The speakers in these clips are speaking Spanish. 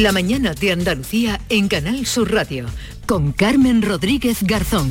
La mañana de Andalucía en Canal Sur Radio con Carmen Rodríguez Garzón.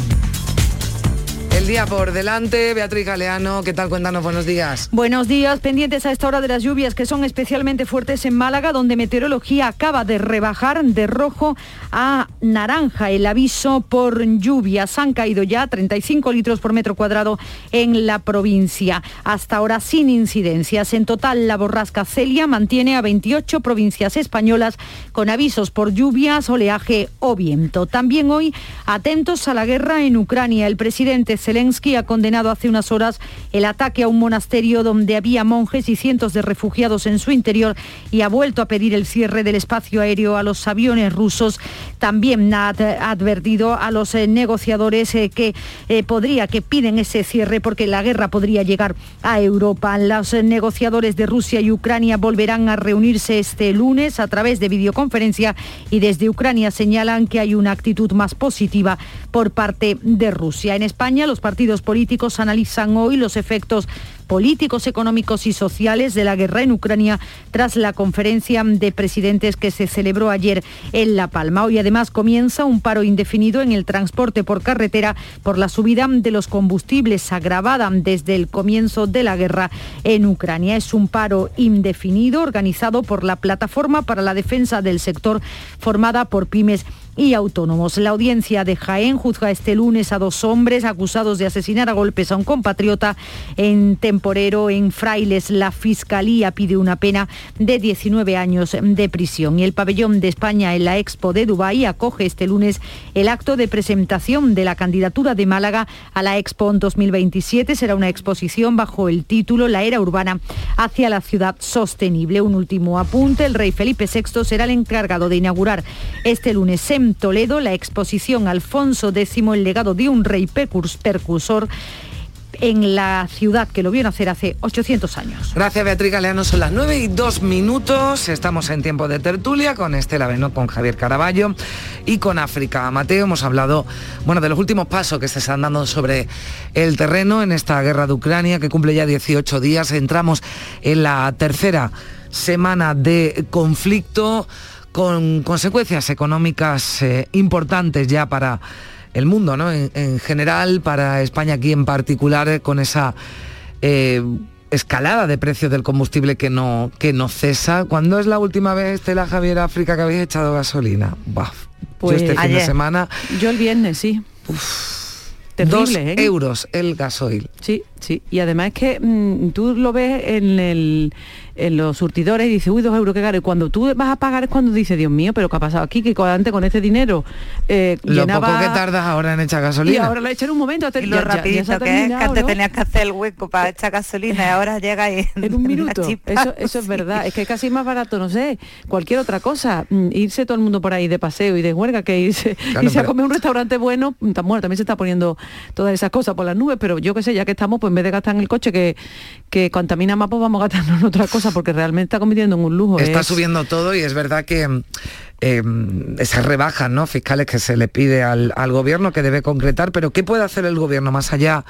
El día por delante, Beatriz Galeano, ¿qué tal? Cuéntanos, buenos días. Buenos días, pendientes a esta hora de las lluvias que son especialmente fuertes en Málaga, donde Meteorología acaba de rebajar de rojo a naranja el aviso por lluvias. Han caído ya 35 litros por metro cuadrado en la provincia. Hasta ahora sin incidencias. En total, la borrasca Celia mantiene a 28 provincias españolas con avisos por lluvias, oleaje o viento. También hoy, atentos a la guerra en Ucrania. El presidente Zelensky ha condenado hace unas horas el ataque a un monasterio donde había monjes y cientos de refugiados en su interior y ha vuelto a pedir el cierre del espacio aéreo a los aviones rusos. También ha advertido a los eh, negociadores eh, que eh, podría, que piden ese cierre porque la guerra podría llegar a Europa. Los negociadores de Rusia y Ucrania volverán a reunirse este lunes a través de videoconferencia y desde Ucrania señalan que hay una actitud más positiva por parte de Rusia. En España, los partidos políticos analizan hoy los efectos políticos, económicos y sociales de la guerra en Ucrania tras la conferencia de presidentes que se celebró ayer en La Palma. Hoy además comienza un paro indefinido en el transporte por carretera por la subida de los combustibles agravada desde el comienzo de la guerra en Ucrania. Es un paro indefinido organizado por la Plataforma para la Defensa del Sector formada por pymes y autónomos. La audiencia de Jaén juzga este lunes a dos hombres acusados de asesinar a golpes a un compatriota en Temporero, en Frailes. La Fiscalía pide una pena de 19 años de prisión. Y el pabellón de España en la Expo de Dubái acoge este lunes el acto de presentación de la candidatura de Málaga a la Expo 2027. Será una exposición bajo el título La era urbana hacia la ciudad sostenible. Un último apunte, el rey Felipe VI será el encargado de inaugurar este lunes Toledo la exposición Alfonso X, el legado de un rey percursor en la ciudad que lo vio nacer hace 800 años. Gracias Beatriz Galeano, son las 9 y 2 minutos, estamos en tiempo de tertulia con Estela Beno, con Javier Caraballo y con África Mateo. Hemos hablado bueno, de los últimos pasos que se están dando sobre el terreno en esta guerra de Ucrania que cumple ya 18 días. Entramos en la tercera semana de conflicto con consecuencias económicas eh, importantes ya para el mundo, ¿no? En, general, para España aquí en particular, eh, con esa eh, escalada de precios del combustible que no, que no cesa. ¿Cuándo es la última vez, Estela Javier África, que habéis echado gasolina? pues este fin de semana. Yo el viernes, sí. Dos euros el gasoil. Sí, sí. Y además es que mm, tú lo ves en el en los surtidores y dice, uy, dos euros, qué caro. Y cuando tú vas a pagar es cuando dice, Dios mío, pero ¿qué ha pasado aquí? Que antes con este dinero eh, Lo poco que tardas ahora en echar gasolina. Y ahora lo echar un momento. y lo rapidito que es, que antes tenías que hacer el hueco para echar gasolina y ahora llega y... En un minuto. Eso, eso es verdad. Es que es casi más barato, no sé, cualquier otra cosa. Mm, irse todo el mundo por ahí de paseo y de huelga que irse, a comer un restaurante bueno, mm, bueno, también se está poniendo todas esas cosas por las nubes, pero yo qué sé, ya que estamos, pues en vez de gastar en el coche que, que contamina más, pues vamos a gastarnos en otra cosa porque realmente está convirtiendo en un lujo. Está subiendo todo y es verdad que eh, esas rebajas ¿no? fiscales que se le pide al, gobierno que debe concretar, pero ¿qué puede hacer el gobierno más allá?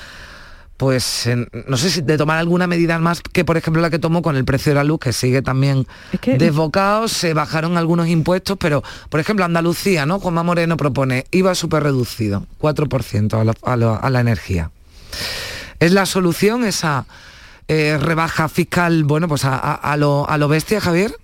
pues no sé si de tomar alguna medida más que por ejemplo la que tomó con el precio de la luz que sigue también desbocado se bajaron algunos impuestos pero por ejemplo Andalucía no Juanma Moreno propone IVA súper reducido 4% a la energía es la solución esa eh, rebaja fiscal, bueno, pues a, lo, a lo bestia, Javier?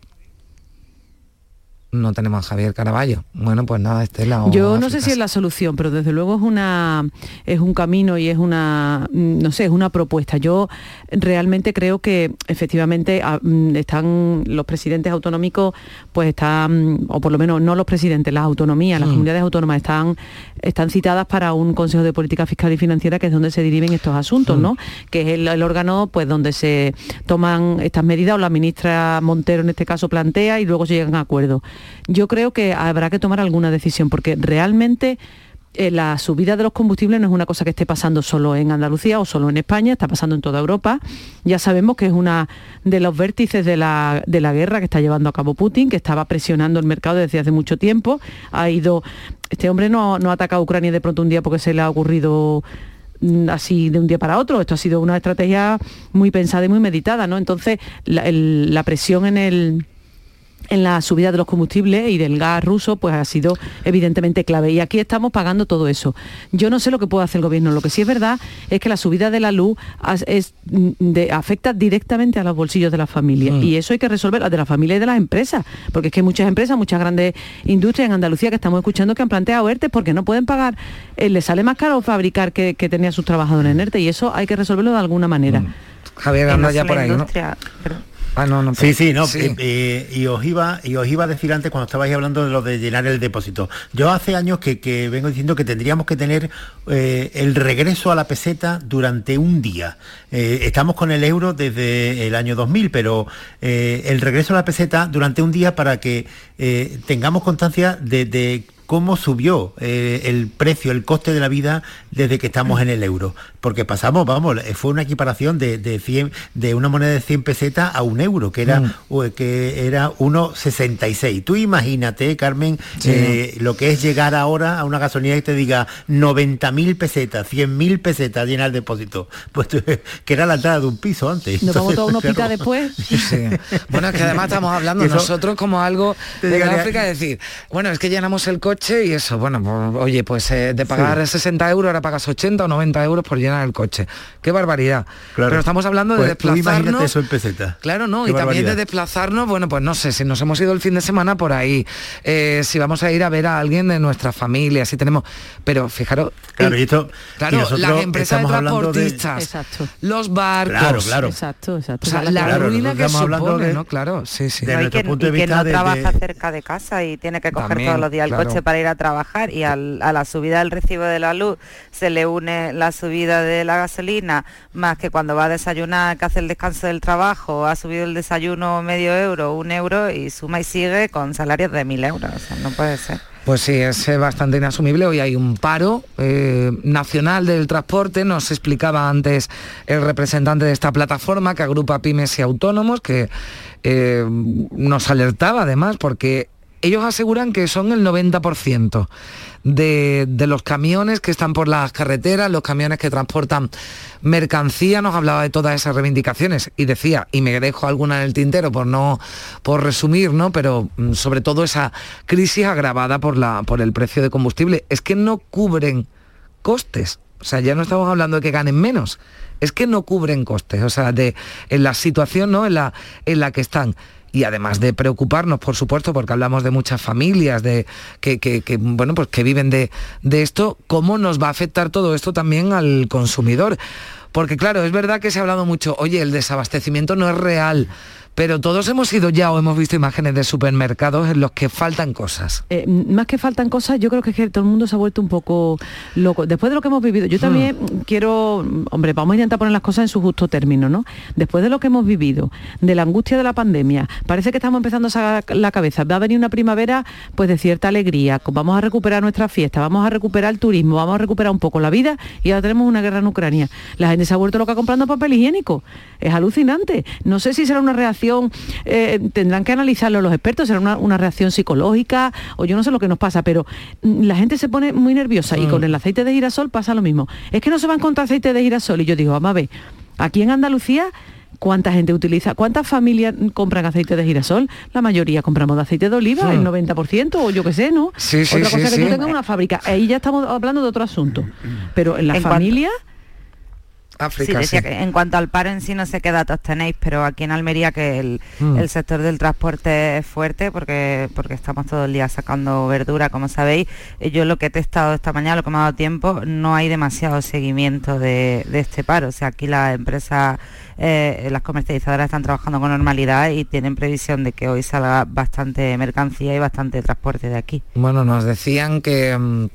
No tenemos a Javier Caraballo. Bueno, pues nada, Estela. Yo no sé si es la solución, pero desde luego es una es un camino y es una mm, no sé, es una propuesta. Yo realmente creo que efectivamente mm, están los presidentes autonómicos, pues están, o por lo menos no los presidentes, las autonomías, las mm. comunidades autónomas están, están citadas para un Consejo de Política Fiscal y Financiera que es donde se dirimen estos asuntos, ¿no? Que es el, el, órgano pues donde se toman estas medidas o la ministra Montero en este caso plantea y luego se llegan a acuerdos yo creo que habrá que tomar alguna decisión porque realmente eh, la subida de los combustibles no es una cosa que esté pasando solo en Andalucía o solo en España, está pasando en toda Europa. Ya sabemos que es una de los vértices de la, guerra que está llevando a cabo Putin, que estaba presionando el mercado desde hace mucho tiempo. Ha ido. Este hombre no, no ha atacado a Ucrania de pronto un día porque se le ha ocurrido mm, así de un día para otro. Esto ha sido una estrategia muy pensada y muy meditada, ¿no? Entonces, la presión en el en la subida de los combustibles y del gas ruso, pues ha sido evidentemente clave. Y aquí estamos pagando todo eso. Yo no sé lo que puede hacer el gobierno. Lo que sí es verdad es que la subida de la luz afecta directamente a los bolsillos de las familias. Mm. Y eso hay que resolver, de la familia y de las empresas. Porque es que hay muchas empresas, muchas grandes industrias en Andalucía que estamos escuchando que han planteado ERTE porque no pueden pagar. Eh, les sale más caro fabricar que, que tener sus trabajadores en ERTE. Y eso hay que resolverlo de alguna manera. Mm. Javier anda ya por ahí, ¿no? Ah, no, no, sí, sí, no. Eh, eh, y, os iba, y os iba a decir antes cuando estabais hablando de lo de llenar el depósito. Yo hace años que, vengo diciendo que tendríamos que tener eh, el regreso a la peseta durante un día. estamos con el euro desde el año 2000, pero el regreso a la peseta durante un día para que tengamos constancia de, de cómo subió eh, el precio, el coste de la vida desde que estamos en el euro. Porque pasamos, vamos, eh, fue una equiparación de, de, 100, de una moneda de 100 pesetas a un euro, que era, mm. que era 1,66. Tú imagínate, Carmen, eh, lo que es llegar ahora a una gasolina y te diga 90.000 pesetas, 100.000 pesetas llenar el depósito. Pues que era la entrada de un piso antes. Nos vamos todos unos después. Bueno, es que además estamos hablando nosotros como algo de África, decir, bueno, es que llenamos el coche y eso, bueno, pues, oye, pues eh, de pagar 60 euros ahora pagas 80 o 90 euros por llenar el coche. Qué barbaridad. Pero estamos hablando de pues, desplazarnos. eso en peseta. Claro, no, y también de desplazarnos, bueno, pues no sé, si nos hemos ido el fin de semana por ahí, eh, si vamos a ir a ver a alguien de nuestra familia, si tenemos. Pero fijaros. Claro, y esto. Claro, las empresas de transportistas, los barcos. Claro, claro. Exacto, exacto. la ruina que, supone, ¿no? Claro, sí, sí. De que, punto de vista no trabaja cerca de casa y tiene que coger todos los días el coche para ir a trabajar y a la subida del recibo de la luz se le une la subida de la gasolina, más que cuando va a desayunar, que hace el descanso del trabajo, ha subido el desayuno medio euro, un euro y suma y sigue con salarios de mil euros. no puede ser. Pues sí, es eh, bastante inasumible. Hoy hay un paro eh, nacional del transporte. Nos explicaba antes el representante de esta plataforma que agrupa pymes y autónomos, que eh, nos alertaba además porque ellos aseguran que son el 90% de, los camiones que están por las carreteras, los camiones que transportan mercancía, nos hablaba de todas esas reivindicaciones y decía, y me dejo alguna en el tintero por no, por resumir, ¿no? Pero mm, sobre todo esa crisis agravada por, la, por el precio de combustible, es que no cubren costes. O sea, ya no estamos hablando de que ganen menos, es que no cubren costes, o sea, de, en la situación ¿no? en, la, en la que están y además de preocuparnos, por supuesto, porque hablamos de muchas familias de, que, bueno, pues que viven de, de esto, ¿cómo nos va a afectar todo esto también al consumidor? Porque claro, es verdad que se ha hablado mucho, oye, el desabastecimiento no es real pero todos hemos ido ya o hemos visto imágenes de supermercados en los que faltan cosas. Eh, más que faltan cosas, yo creo que, que, todo el mundo se ha vuelto un poco loco. Después de lo que hemos vivido, yo también hmm. quiero, hombre, vamos a intentar poner las cosas en su justo término, ¿no? Después de lo que hemos vivido, de la angustia de la pandemia, parece que estamos empezando a sacar la cabeza. Va a venir una primavera pues de cierta alegría, vamos a recuperar nuestra fiesta, vamos a recuperar el turismo, vamos a recuperar un poco la vida y ahora tenemos una guerra en Ucrania. La gente se ha vuelto loca comprando papel higiénico. Es alucinante. No sé si será una reacción eh, tendrán que analizarlo los expertos, será una, reacción psicológica o yo no sé lo que nos pasa, pero mm, la gente se pone muy nerviosa y mm. con el aceite de girasol pasa lo mismo. Es que no se va a encontrar aceite de girasol y yo digo, vamos a ver, aquí en Andalucía ¿Cuánta gente utiliza? ¿Cuántas familias compran aceite de girasol? La mayoría compramos de aceite de oliva, el 90%, o yo qué sé, ¿no? Sí, sí, Otra cosa que tú tengas una fábrica. Ahí ya estamos hablando de otro asunto. Pero en la familia en cuanto al paro en sí no sé qué datos tenéis, pero aquí en Almería que mm. el, sector del transporte es fuerte porque, porque estamos todo el día sacando verdura, como sabéis. Eh, yo lo que he testado esta mañana, lo que me ha dado tiempo, no hay demasiado seguimiento de, este paro. O sea, aquí las empresas, eh, las comercializadoras están trabajando con normalidad y tienen previsión de que hoy salga bastante mercancía y bastante transporte de aquí. Bueno, nos decían que... Mm,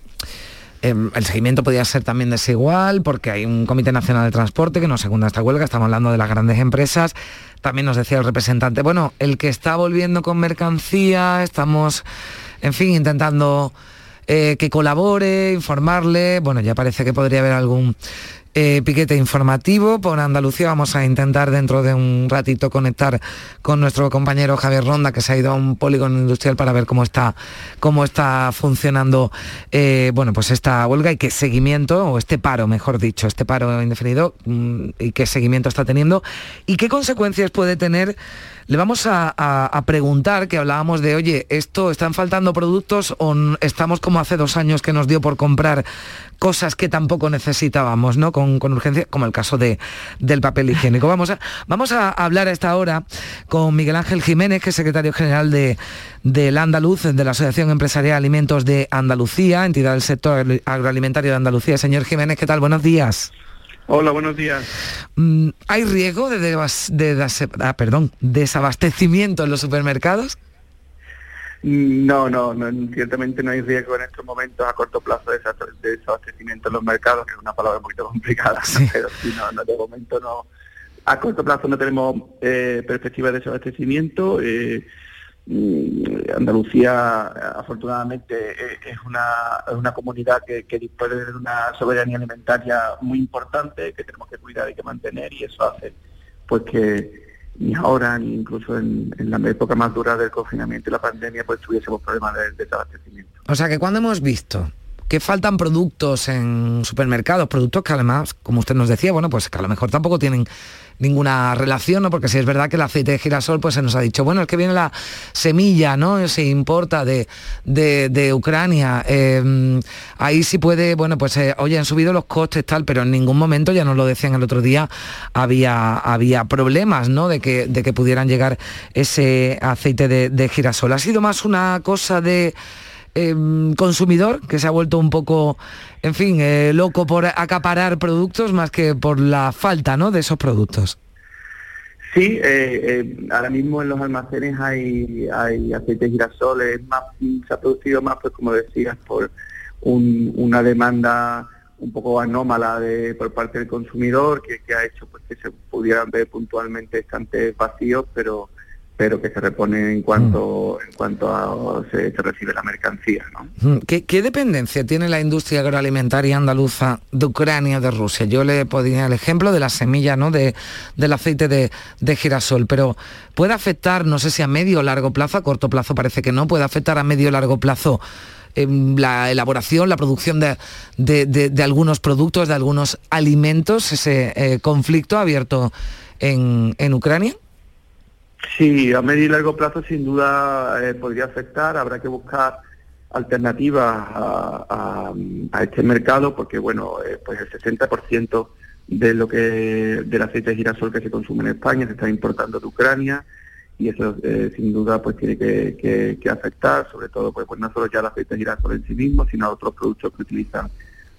Em, el seguimiento podía ser también desigual porque hay un Comité Nacional de Transporte que nos segunda esta huelga, estamos hablando de las grandes empresas. También nos decía el representante, bueno, el que está volviendo con mercancía, estamos, en fin, intentando eh, que colabore, informarle. Bueno, ya parece que podría haber algún eh, piquete informativo por Andalucía. Vamos a intentar dentro de un ratito conectar con nuestro compañero Javier Ronda, que se ha ido a un polígono industrial para ver cómo está, cómo está funcionando eh, bueno, pues esta huelga y qué seguimiento, o este paro, mejor dicho, este paro indefinido, mm, y qué seguimiento está teniendo y qué consecuencias puede tener le vamos a, preguntar, que hablábamos de, oye, ¿esto están faltando productos o estamos como hace dos años que nos dio por comprar cosas que tampoco necesitábamos, ¿no? Con, urgencia, como el caso de, del papel higiénico. Vamos a, vamos a hablar a esta hora con Miguel Ángel Jiménez, que es secretario general de, del Andaluz, de la Asociación Empresarial Alimentos de Andalucía, entidad del sector agroalimentario de Andalucía. Señor Jiménez, ¿qué tal? Buenos días. Hola, buenos días. Mm, ¿Hay riesgo de, de, ah, perdón, desabastecimiento en los supermercados? No, no, ciertamente no hay riesgo en estos momentos a corto plazo de desabastecimiento en los mercados, que es una palabra un poquito complicada, pero sí, no, de momento no. A corto plazo no tenemos eh, perspectiva de desabastecimiento. Eh, Mm, Andalucía, afortunadamente, eh, es una, comunidad que, dispone de una soberanía alimentaria muy importante que tenemos que cuidar y que mantener y eso hace pues que ni ahora ni incluso en, la época más dura del confinamiento y la pandemia pues tuviésemos problemas de desabastecimiento. O sea que cuando hemos visto que faltan productos en supermercados, productos que además, como usted nos decía, bueno, pues que a lo mejor tampoco tienen ninguna relación, ¿no? Porque si es verdad que el aceite de girasol, pues se nos ha dicho, bueno, es que viene la semilla, ¿no? Se importa de, de, Ucrania. Em, ahí sí puede, bueno, pues eh, oye, han subido los costes, tal, pero en ningún momento, ya nos lo decían el otro día, había, había problemas, ¿no? De que, de que pudieran llegar ese aceite de girasol. Ha sido más una cosa de Em, consumidor que se ha vuelto un poco, en fin, eh, loco por acaparar productos más que por la falta ¿no? de esos productos. Sí, eh, eh, ahora mismo en los almacenes hay, hay aceite de girasol, más, se ha producido más, pues como decías, por una demanda un poco anómala de, por parte del consumidor que, que ha hecho pues que se pudieran ver puntualmente estantes vacíos, pero pero que se repone en cuanto mm. en cuanto a, se, recibe la mercancía. Mm. ¿Qué, dependencia tiene la industria agroalimentaria andaluza de Ucrania, de Rusia? Yo le podría el ejemplo de la semilla, ¿no? De, del aceite de, girasol, pero puede afectar, no sé si a medio o largo plazo, a corto plazo parece que no, puede afectar a medio o largo plazo em, la elaboración, la producción de, de, algunos productos, de algunos alimentos, ese eh, conflicto abierto en, en Ucrania? Sí, a medio y largo plazo sin duda eh, podría afectar. Habrá que buscar alternativas a, este mercado porque, bueno, eh, pues el 60% de lo que del aceite de girasol que se consume en España se está importando de Ucrania y eso eh, sin duda pues tiene que, afectar, sobre todo pues, pues, no solo ya el aceite de girasol en sí mismo, sino a otros productos que utilizan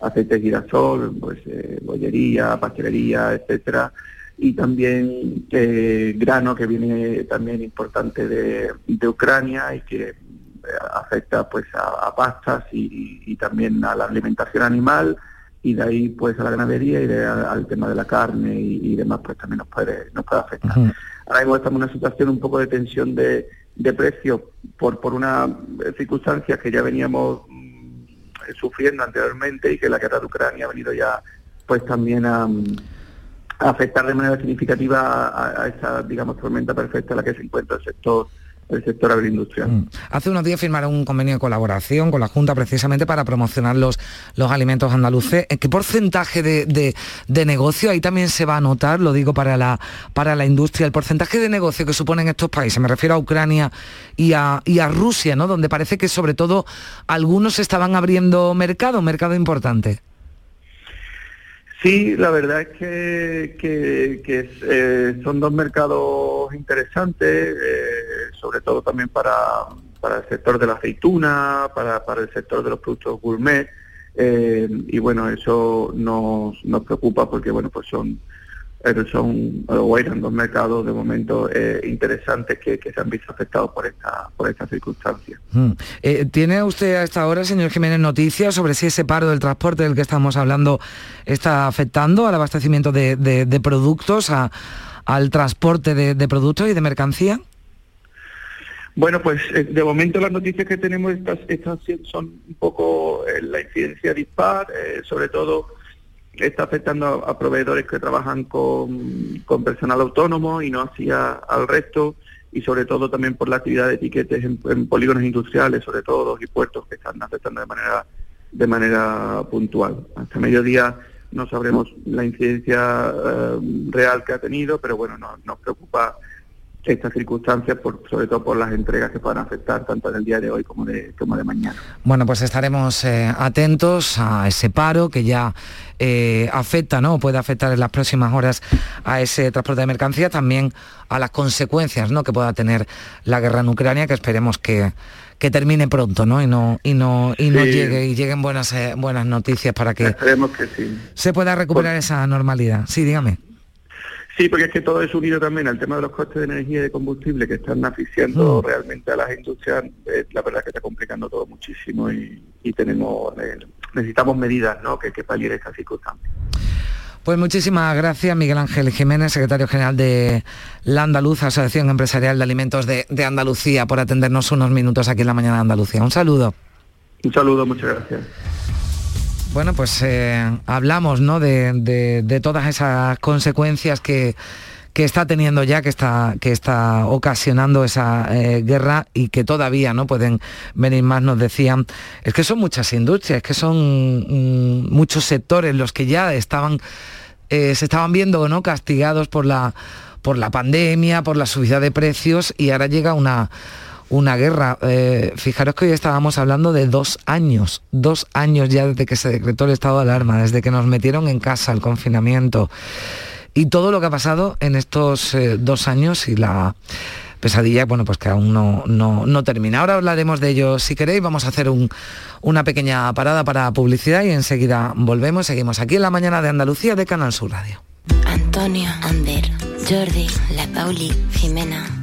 aceite de girasol, pues bollería, pastelería, etcétera y también eh, grano que viene también importante de, Ucrania y que eh, afecta pues a, pastas y, también a la alimentación animal y de ahí pues a la ganadería y al tema de la carne y, demás pues también nos puede nos puede afectar. Ahora mismo estamos en una situación un poco de tensión de, de precios por por una circunstancia que ya veníamos mm, sufriendo anteriormente y que la guerra de Ucrania ha venido ya pues también a afectar de manera significativa a, esa, digamos, tormenta perfecta en la que se encuentra el sector el sector agroindustrial. Mm. Hace unos días firmaron un convenio de colaboración con la Junta precisamente para promocionar los, los alimentos andaluces. ¿En qué porcentaje de, negocio ahí también se va a notar, lo digo para la, para la industria, el porcentaje de negocio que suponen estos países? Me refiero a Ucrania y a, y a Rusia, ¿no? donde parece que sobre todo algunos estaban abriendo mercado, mercado importante. Sí, la verdad es que, que, eh, son dos mercados interesantes, eh, sobre todo también para, para, el sector de la aceituna, para, para el sector de los productos gourmet, eh, y bueno, eso nos, nos preocupa porque bueno, pues son son o eran dos mercados de momento eh, interesantes que, se han visto afectados por esta por esta circunstancia. Mm. Eh, ¿Tiene usted a esta hora, señor Jiménez, noticias sobre si ese paro del transporte del que estamos hablando está afectando al abastecimiento de, productos, al transporte de, productos y de mercancía? Bueno, pues eh, de momento las noticias que tenemos estas, estas son un poco la incidencia dispar, sobre todo está afectando a, proveedores que trabajan con, personal autónomo y no hacia al resto y sobre todo también por la actividad de etiquetes en, polígonos industriales, sobre todo y puertos que están afectando de manera de manera puntual. Hasta mediodía no sabremos la incidencia eh, real que ha tenido, pero bueno, nos preocupa estas circunstancias, por, sobre todo por las entregas que puedan afectar tanto en el día de hoy como de, como de mañana. Bueno, pues estaremos eh, atentos a ese paro que ya eh, afecta, ¿no? puede afectar en las próximas horas a ese transporte de mercancías, también a las consecuencias ¿no? que pueda tener la guerra en Ucrania, que esperemos que, que termine pronto, ¿no? Y no, y no, y no llegue, y lleguen buenas, eh, buenas noticias para que, se pueda recuperar esa normalidad. Sí, dígame. Sí, porque es que todo es unido también al tema de los costes de energía y de combustible que están asfixiando mm. realmente a las industrias. Eh, la verdad que está complicando todo muchísimo y, tenemos eh, necesitamos medidas ¿no? que, que palien estas circunstancias. Pues muchísimas gracias Miguel Ángel Jiménez, secretario general de la Andaluz, Asociación Empresarial de Alimentos de, de Andalucía, por atendernos unos minutos aquí en la mañana de Andalucía. Un saludo. Un saludo, muchas gracias. Bueno, pues eh, hablamos ¿no? de, todas esas consecuencias que, está teniendo ya, que está, que está ocasionando esa eh, guerra y que todavía no pueden venir más, nos decían. Es que son muchas industrias, que son mm, muchos sectores los que ya estaban, eh, se estaban viendo ¿no? castigados por la, por la pandemia, por la subida de precios y ahora llega una una guerra. Eh, fijaros que hoy estábamos hablando de dos años, dos años ya desde que se decretó el estado de alarma, desde que nos metieron en casa el confinamiento y todo lo que ha pasado en estos eh, dos años y la pesadilla, bueno, pues que aún no, no, termina. Ahora hablaremos de ello si queréis, vamos a hacer una pequeña parada para publicidad y enseguida volvemos, seguimos aquí en la mañana de Andalucía de Canal Sur Radio. Antonio, Ander, Jordi, La Pauli, Jimena,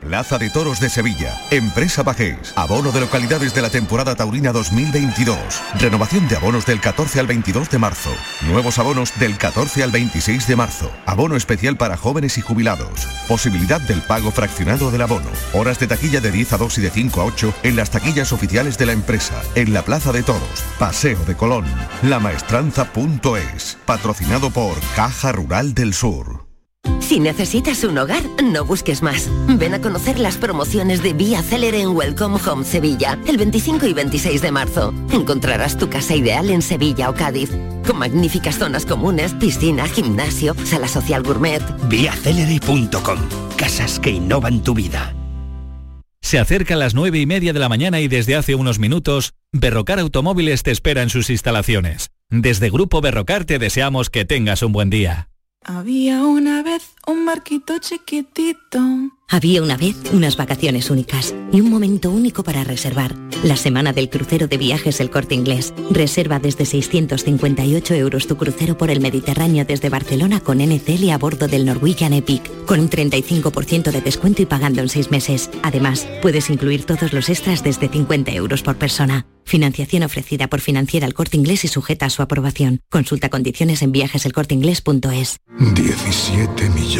Plaza de Toros de Sevilla, Empresa Bajés, abono de localidades de la temporada taurina 2022, renovación de abonos del 14 al 22 de marzo, nuevos abonos del 14 al 26 de marzo, abono especial para jóvenes y jubilados, posibilidad del pago fraccionado del abono, horas de taquilla de 10 a 2 y de 5 a 8 en las taquillas oficiales de la empresa, en la Plaza de Toros, Paseo de Colón, lamaestranza.es, patrocinado por Caja Rural del Sur. Si necesitas un hogar, no busques más. Ven a conocer las promociones de Vía Célere en Welcome Home Sevilla, el 25 y 26 de marzo. Encontrarás tu casa ideal en Sevilla o Cádiz, con magníficas zonas comunes, piscina, gimnasio, sala social gourmet. Viacelere.com. Casas que innovan tu vida. Se acerca a las nueve y media de la mañana y desde hace unos minutos, Berrocar Automóviles te espera en sus instalaciones. Desde Grupo Berrocar te deseamos que tengas un buen día. Había una vez un barquito chiquitito. Había una vez unas vacaciones únicas y un momento único para reservar. La semana del crucero de viajes El Corte Inglés. Reserva desde 658 euros tu crucero por el Mediterráneo desde Barcelona con NCL a bordo del Norwegian Epic, con un 35% de descuento y pagando en seis meses. Además, puedes incluir todos los extras desde 50 euros por persona. Financiación ofrecida por Financiera El Corte Inglés y sujeta a su aprobación. Consulta condiciones en viajeselcorteingles.es. 17 millones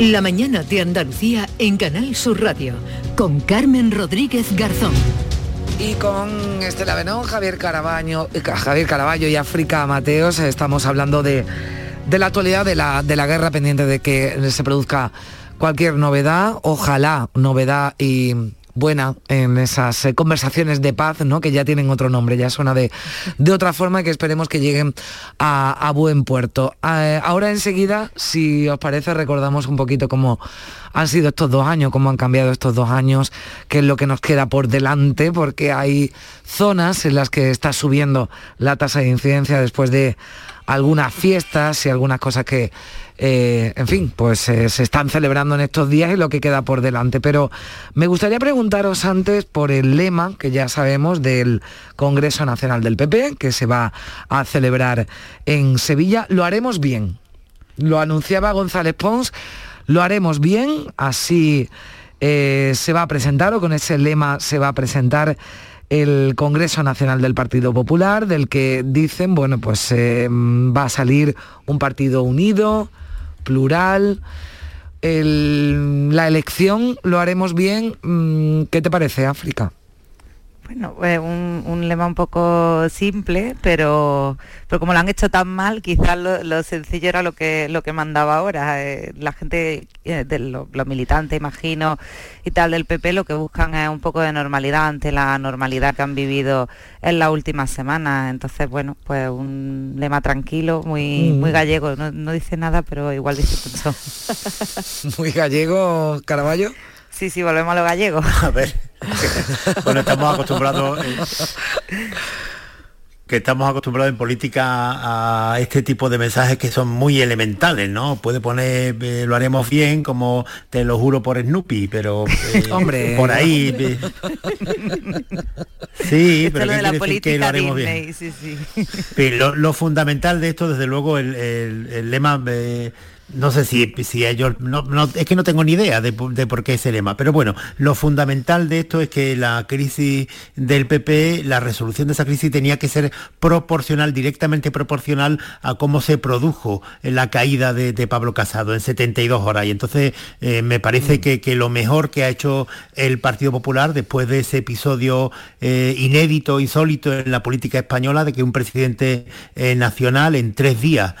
La mañana de Andalucía en Canal Sur Radio con Carmen Rodríguez Garzón. Y con Estela Benón, Javier Carabaño, eh, Caraballo y África Mateos estamos hablando de, de la actualidad de la, de la guerra pendiente de que se produzca cualquier novedad, ojalá novedad y buena en esas eh, conversaciones de paz, ¿no? que ya tienen otro nombre, ya suena de, de otra forma que esperemos que lleguen a, buen puerto. Eh, ahora enseguida, si os parece, recordamos un poquito cómo han sido estos dos años, cómo han cambiado estos dos años, qué es lo que nos queda por delante, porque hay zonas en las que está subiendo la tasa de incidencia después de algunas fiestas y algunas cosas que eh, en fin, pues eh, se están celebrando en estos días y lo que queda por delante. Pero me gustaría preguntaros antes por el lema que ya sabemos del Congreso Nacional del PP, que se va a celebrar en Sevilla. Lo haremos bien. Lo anunciaba González Pons, lo haremos bien, así eh, se va a presentar o con ese lema se va a presentar el Congreso Nacional del Partido Popular, del que dicen, bueno, pues va a salir un partido unido, plural. la elección lo haremos bien. Mm, ¿Qué te parece, África? Bueno, un, lema un poco simple, pero, pero como lo han hecho tan mal, quizás lo, sencillo era lo que, lo que mandaba ahora. Eh, la gente, eh, de los militantes, imagino, y tal del PP, lo que buscan es un poco de normalidad ante la normalidad que han vivido en las últimas semanas. Entonces, bueno, pues un lema tranquilo, muy, muy mm. gallego. No, no, dice nada, pero igual dice mucho. muy gallego, Caraballo. Sí, sí, volvemos a lo gallego. A ver. bueno, estamos acostumbrados. Eh, que estamos acostumbrados en política a este tipo de mensajes que son muy elementales, ¿no? Puede poner eh, lo haremos bien, como te lo juro por Snoopy, pero eh, hombre por ahí. sí, pero lo de la política lo haremos bien. Sí, sí. Lo, fundamental de esto, desde luego, el, el lema no sé si, si ellos, no, es que no tengo ni idea de, por qué ese lema, pero bueno, lo fundamental de esto es que la crisis del PP, la resolución de esa crisis tenía que ser proporcional, directamente proporcional a cómo se produjo la caída de, Pablo Casado en 72 horas. Y entonces eh, me parece mm. que, lo mejor que ha hecho el Partido Popular después de ese episodio eh, inédito, insólito en la política española, de que un presidente eh, nacional en tres días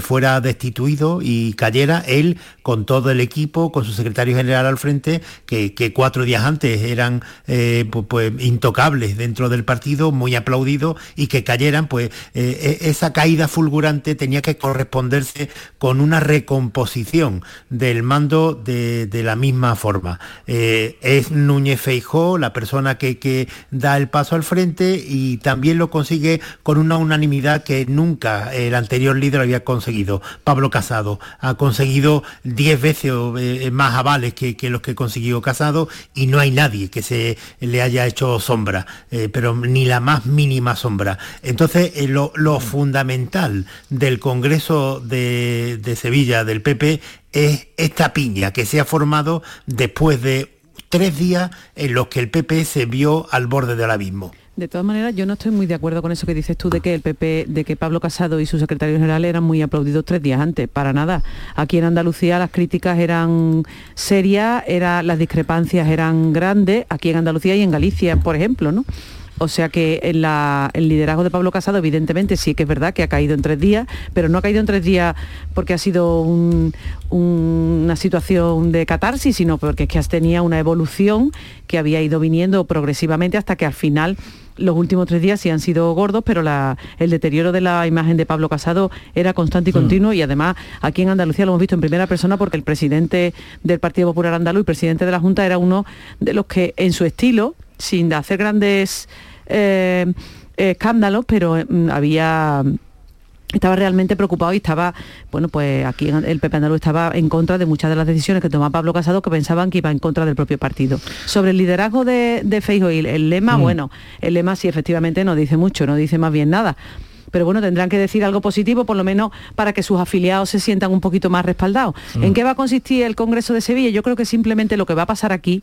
fuera destituido y cayera él con todo el equipo, con su secretario general al frente, que, cuatro días antes eran eh, pues, intocables dentro del partido, muy aplaudidos, y que cayeran, pues eh, e, esa caída fulgurante tenía que corresponderse con una recomposición del mando de, la misma forma. Eh, es Núñez Feijó la persona que, que da el paso al frente y también lo consigue con una unanimidad que nunca el anterior líder había conseguido, Pablo Casado ha conseguido 10 veces eh, más avales que, los que consiguió Casado y no hay nadie que se le haya hecho sombra, eh, pero ni la más mínima sombra. Entonces, eh, lo, fundamental del Congreso de, de Sevilla, del PP, es esta piña que se ha formado después de tres días en los que el PP se vio al borde del abismo. De todas maneras, yo no estoy muy de acuerdo con eso que dices tú de que el PP, de que Pablo Casado y su secretario general eran muy aplaudidos tres días antes. Para nada. Aquí en Andalucía las críticas eran serias, era, las discrepancias eran grandes, aquí en Andalucía y en Galicia, por ejemplo, ¿no? O sea que el liderazgo de Pablo Casado, evidentemente, sí que es verdad que ha caído en tres días, pero no ha caído en tres días porque ha sido una situación de catarsis, sino porque es que tenía una evolución que había ido viniendo progresivamente hasta que al final los últimos tres días sí han sido gordos, pero el deterioro de la imagen de Pablo Casado era constante y mm. continuo y además aquí en Andalucía lo hemos visto en primera persona porque el presidente del Partido Popular Andaluz y presidente de la Junta era uno de los que en su estilo, sin hacer grandes eh, escándalos, pero mm, había estaba realmente preocupado y estaba, bueno, pues aquí el PP andaluz estaba en contra de muchas de las decisiones que tomaba Pablo Casado que pensaban que iba en contra del propio partido. Sobre el liderazgo de, de Feijo y el lema, mm. bueno, el lema sí efectivamente no dice mucho, no dice más bien nada pero bueno, tendrán que decir algo positivo, por lo menos para que sus afiliados se sientan un poquito más respaldados. Mm. ¿En qué va a consistir el Congreso de Sevilla? Yo creo que simplemente lo que va a pasar aquí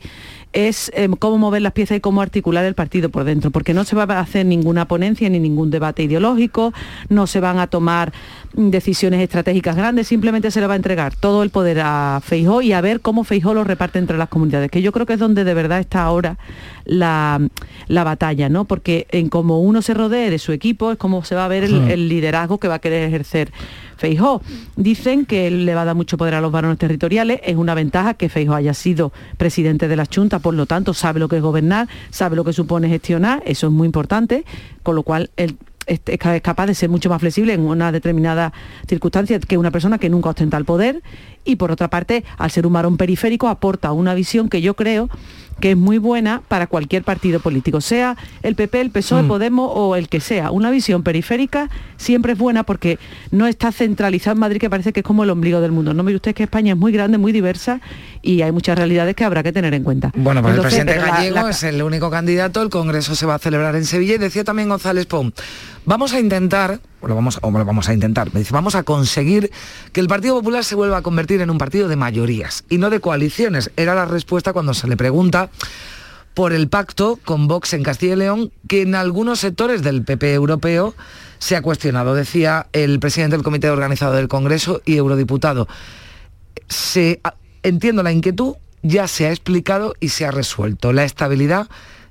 es em, cómo mover las piezas y cómo articular el partido por dentro, porque no se va a hacer ninguna ponencia ni ningún debate ideológico, no se van a tomar decisiones estratégicas grandes, simplemente se le va a entregar todo el poder a Feijó y a ver cómo Feijó lo reparte entre las comunidades, que yo creo que es donde de verdad está ahora la, batalla, ¿no? Porque en como uno se rodee de su equipo es como se va a ver el, liderazgo que va a querer ejercer Feijó. Dicen que él le va a dar mucho poder a los varones territoriales, es una ventaja que Feijó haya sido presidente de la Junta, por lo tanto sabe lo que es gobernar, sabe lo que supone gestionar, eso es muy importante, con lo cual él es capaz de ser mucho más flexible en una determinada circunstancia que una persona que nunca ostenta el poder y por otra parte, al ser un varón periférico, aporta una visión que yo creo que es muy buena para cualquier partido político, sea el PP, el PSOE, mm. Podemos o el que sea. Una visión periférica siempre es buena porque no está centralizada en Madrid, que parece que es como el ombligo del mundo. No mire usted que España es muy grande, muy diversa y hay muchas realidades que habrá que tener en cuenta. Bueno, pues el presidente Gallego es el único candidato, el Congreso se va a celebrar en Sevilla y decía también González Pon, vamos a intentar, lo vamos, o lo vamos a intentar, me dice, vamos a conseguir que el Partido Popular se vuelva a convertir en un partido de mayorías y no de coaliciones. Era la respuesta cuando se le pregunta por el pacto con Vox en Castilla y León, que en algunos sectores del PP europeo se ha cuestionado, decía el presidente del Comité Organizado del Congreso y eurodiputado. Se, entiendo la inquietud, ya se ha explicado y se ha resuelto. La estabilidad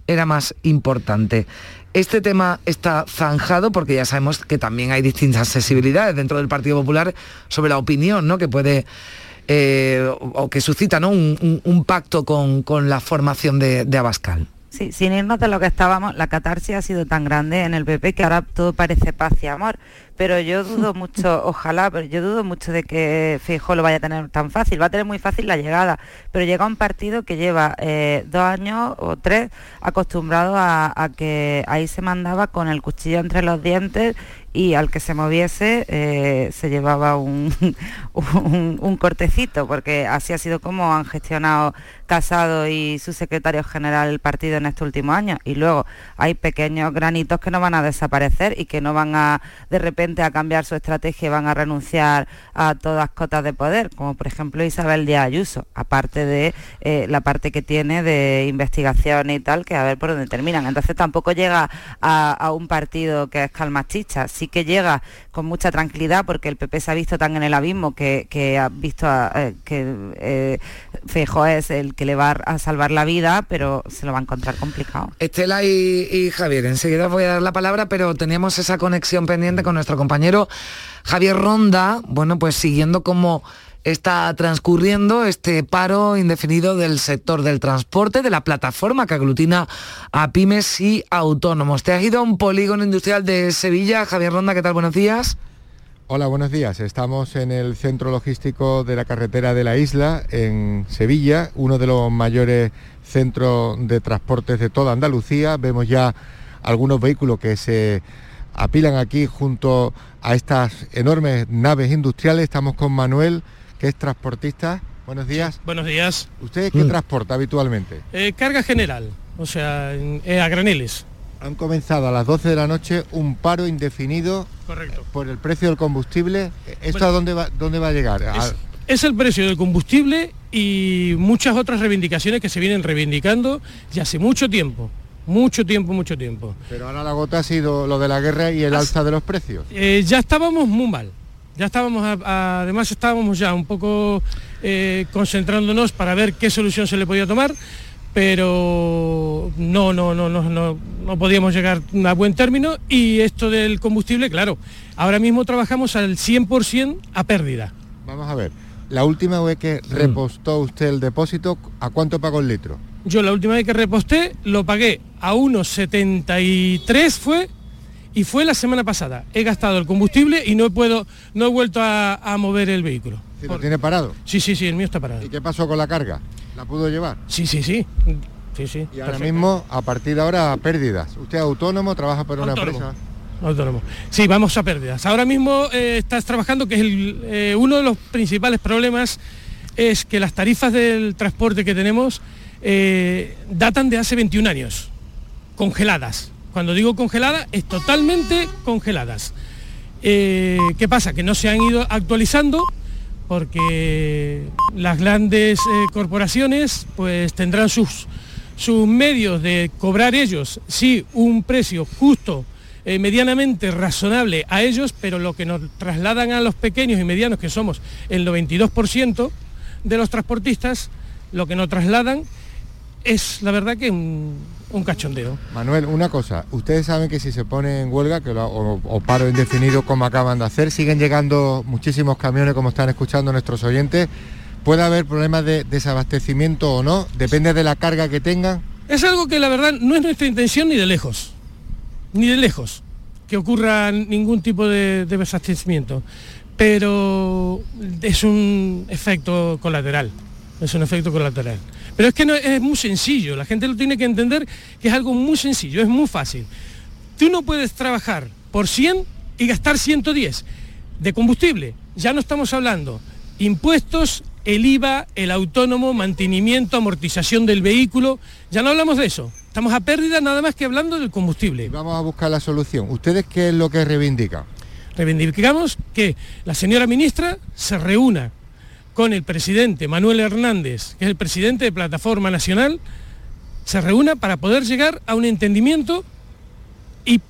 era más importante. Este tema está zanjado porque ya sabemos que también hay distintas sensibilidades dentro del Partido Popular sobre la opinión ¿no? que puede eh, o que suscita un, pacto con, la formación de, de Abascal. Sí, sin irnos de lo que estábamos, la catarsis ha sido tan grande en el PP que ahora todo parece paz y amor pero yo dudo mucho, ojalá, pero yo dudo mucho de que Fijo lo vaya a tener tan fácil. Va a tener muy fácil la llegada, pero llega un partido que lleva eh, dos años o tres acostumbrado a, que ahí se mandaba con el cuchillo entre los dientes y al que se moviese eh, se llevaba un, un, cortecito, porque así ha sido como han gestionado Casado y su secretario general el partido en estos últimos años. Y luego hay pequeños granitos que no van a desaparecer y que no van a de repente a cambiar su estrategia y van a renunciar a todas cotas de poder, como por ejemplo Isabel Díaz Ayuso, aparte de eh, la parte que tiene de investigación y tal, que a ver por dónde terminan. Entonces tampoco llega a, un partido que es calmachicha, sí que llega con mucha tranquilidad porque el PP se ha visto tan en el abismo que, ha visto eh, que eh, es el que le va a salvar la vida, pero se lo va a encontrar complicado. Estela y, y Javier, enseguida voy a dar la palabra, pero teníamos esa conexión pendiente con nuestro compañero Javier Ronda, bueno, pues siguiendo cómo está transcurriendo este paro indefinido del sector del transporte, de la plataforma que aglutina a pymes y autónomos. Te has ido a un polígono industrial de Sevilla. Javier Ronda, ¿qué tal? Buenos días. Hola, buenos días. Estamos en el centro logístico de la carretera de la isla, en Sevilla, uno de los mayores centros de transportes de toda Andalucía. Vemos ya algunos vehículos que se apilan aquí junto a estas enormes naves industriales. Estamos con Manuel, que es transportista. Buenos días. buenos días. ¿Usted qué mm. transporta habitualmente? Eh, carga general, o sea, eh, a graneles. Han comenzado a las 12 de la noche un paro indefinido Correcto. por el precio del combustible. ¿Esto a dónde va, dónde va a llegar? es el precio del combustible y muchas otras reivindicaciones que se vienen reivindicando ya hace mucho tiempo. Mucho tiempo, mucho tiempo. Pero ahora la gota ha sido lo de la guerra y el alza de los precios. Eh, ya estábamos muy mal. Ya estábamos, además estábamos ya un poco eh, concentrándonos para ver qué solución se le podía tomar, pero no, no, no, no, no, no podíamos llegar a buen término y esto del combustible, claro, ahora mismo trabajamos al 100% a pérdida. Vamos a ver, la última vez que mm. repostó usted el depósito, ¿a cuánto pagó el litro? Yo la última vez que reposté lo pagué a 1,73 fue y fue la semana pasada. He gastado el combustible y no puedo, no he vuelto a, mover el vehículo. ¿Lo tiene parado? Sí, sí, sí, el mío está parado. ¿Y qué pasó con la carga? ¿La pudo llevar? Sí, sí, sí. Sí, sí. Y ahora mismo, a partir de ahora, pérdidas. ¿Usted es autónomo, trabaja por una empresa? autónomo. Sí, vamos a pérdidas. Ahora mismo eh, estás trabajando, que es eh, uno de los principales problemas es que las tarifas del transporte que tenemos eh, datan de hace 21 años, congeladas. Cuando digo congeladas, es totalmente congeladas. ¿Qué pasa? Que no se han ido actualizando porque las grandes corporaciones pues tendrán sus, sus medios de cobrar ellos, sí, un precio justo eh, medianamente razonable a ellos, pero lo que nos trasladan a los pequeños y medianos, que somos el 92% de los transportistas, lo que nos trasladan es la verdad que un, cachondeo. Manuel, una cosa, ustedes saben que si se pone en huelga que o, paro indefinido como acaban de hacer, siguen llegando muchísimos camiones como están escuchando nuestros oyentes, puede haber problemas de desabastecimiento o no, depende de la carga que tengan. Es algo que la verdad no es nuestra intención ni de lejos ni de lejos que ocurra ningún tipo de, desabastecimiento, pero es un efecto colateral, es un efecto colateral. Pero es que no, es muy sencillo, la gente lo tiene que entender que es algo muy sencillo, es muy fácil. Tú no puedes trabajar por 100 y gastar 110 de combustible. Ya no estamos hablando impuestos, el IVA, el autónomo, mantenimiento, amortización del vehículo, ya no hablamos de eso. Estamos a pérdida nada más que hablando del combustible. Vamos a buscar la solución. ¿Ustedes qué es lo que reivindican? Reivindicamos que la señora ministra se reúna con el presidente Manuel Hernández, que es el presidente de Plataforma Nacional, se reúna para poder llegar a un entendimiento y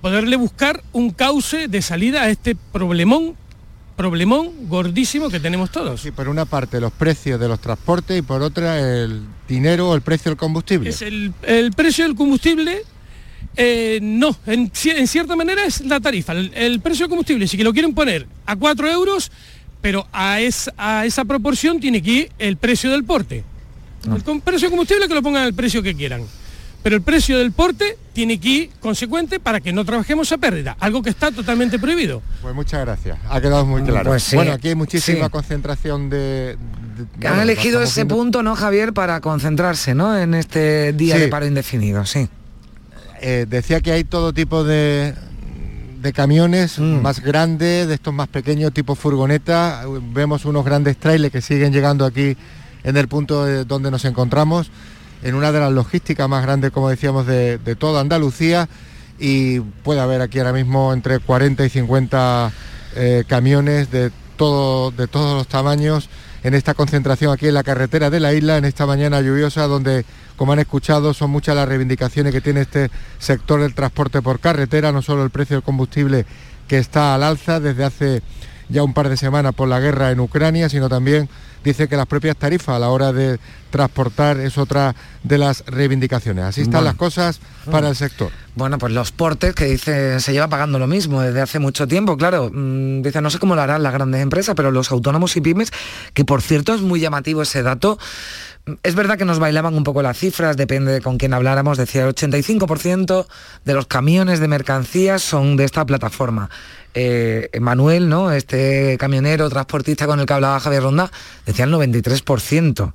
poderle buscar un cauce de salida a este problemón problemón gordísimo que tenemos todos. Sí, por una parte los precios de los transportes y por otra el dinero o el precio del combustible. Es el, precio del combustible, eh, no, en, cierta manera es la tarifa. El, precio del combustible, si que lo quieren poner a 4 euros, pero a, a esa proporción tiene que ir el precio del porte. Ah. El precio del combustible que lo pongan al precio que quieran pero el precio del porte tiene que ir consecuente para que no trabajemos a pérdida, algo que está totalmente prohibido. Pues muchas gracias, ha quedado muy claro. Pues bueno, aquí hay muchísima concentración de... Han elegido ese punto, ¿no, Javier, para concentrarse, ¿no? En este día de paro indefinido, sí. Eh, decía que hay todo tipo de, de camiones mm. más grandes, de estos más pequeños, tipo furgoneta. Vemos unos grandes trailers que siguen llegando aquí en el punto donde nos encontramos en una de las logísticas más grandes, como decíamos, de, toda Andalucía y puede haber aquí ahora mismo entre 40 y 50 eh, camiones de, todo, de todos los tamaños en esta concentración aquí en la carretera de la isla, en esta mañana lluviosa, donde, como han escuchado, son muchas las reivindicaciones que tiene este sector del transporte por carretera, no solo el precio del combustible que está al alza desde hace ya un par de semanas por la guerra en Ucrania, sino también dice que las propias tarifas a la hora de transportar es otra de las reivindicaciones. Así están las cosas para el sector. Bueno, pues los portes que dice se lleva pagando lo mismo desde hace mucho tiempo, claro. Mm, dice, no sé cómo lo harán las grandes empresas, pero los autónomos y pymes, que por cierto es muy llamativo ese dato, es verdad que nos bailaban un poco las cifras, depende de con quién habláramos, decía el 85% de los camiones de mercancías son de esta plataforma. Eh, Manuel, ¿no? Este camionero transportista con el que hablaba Javier Ronda, decía el 93%.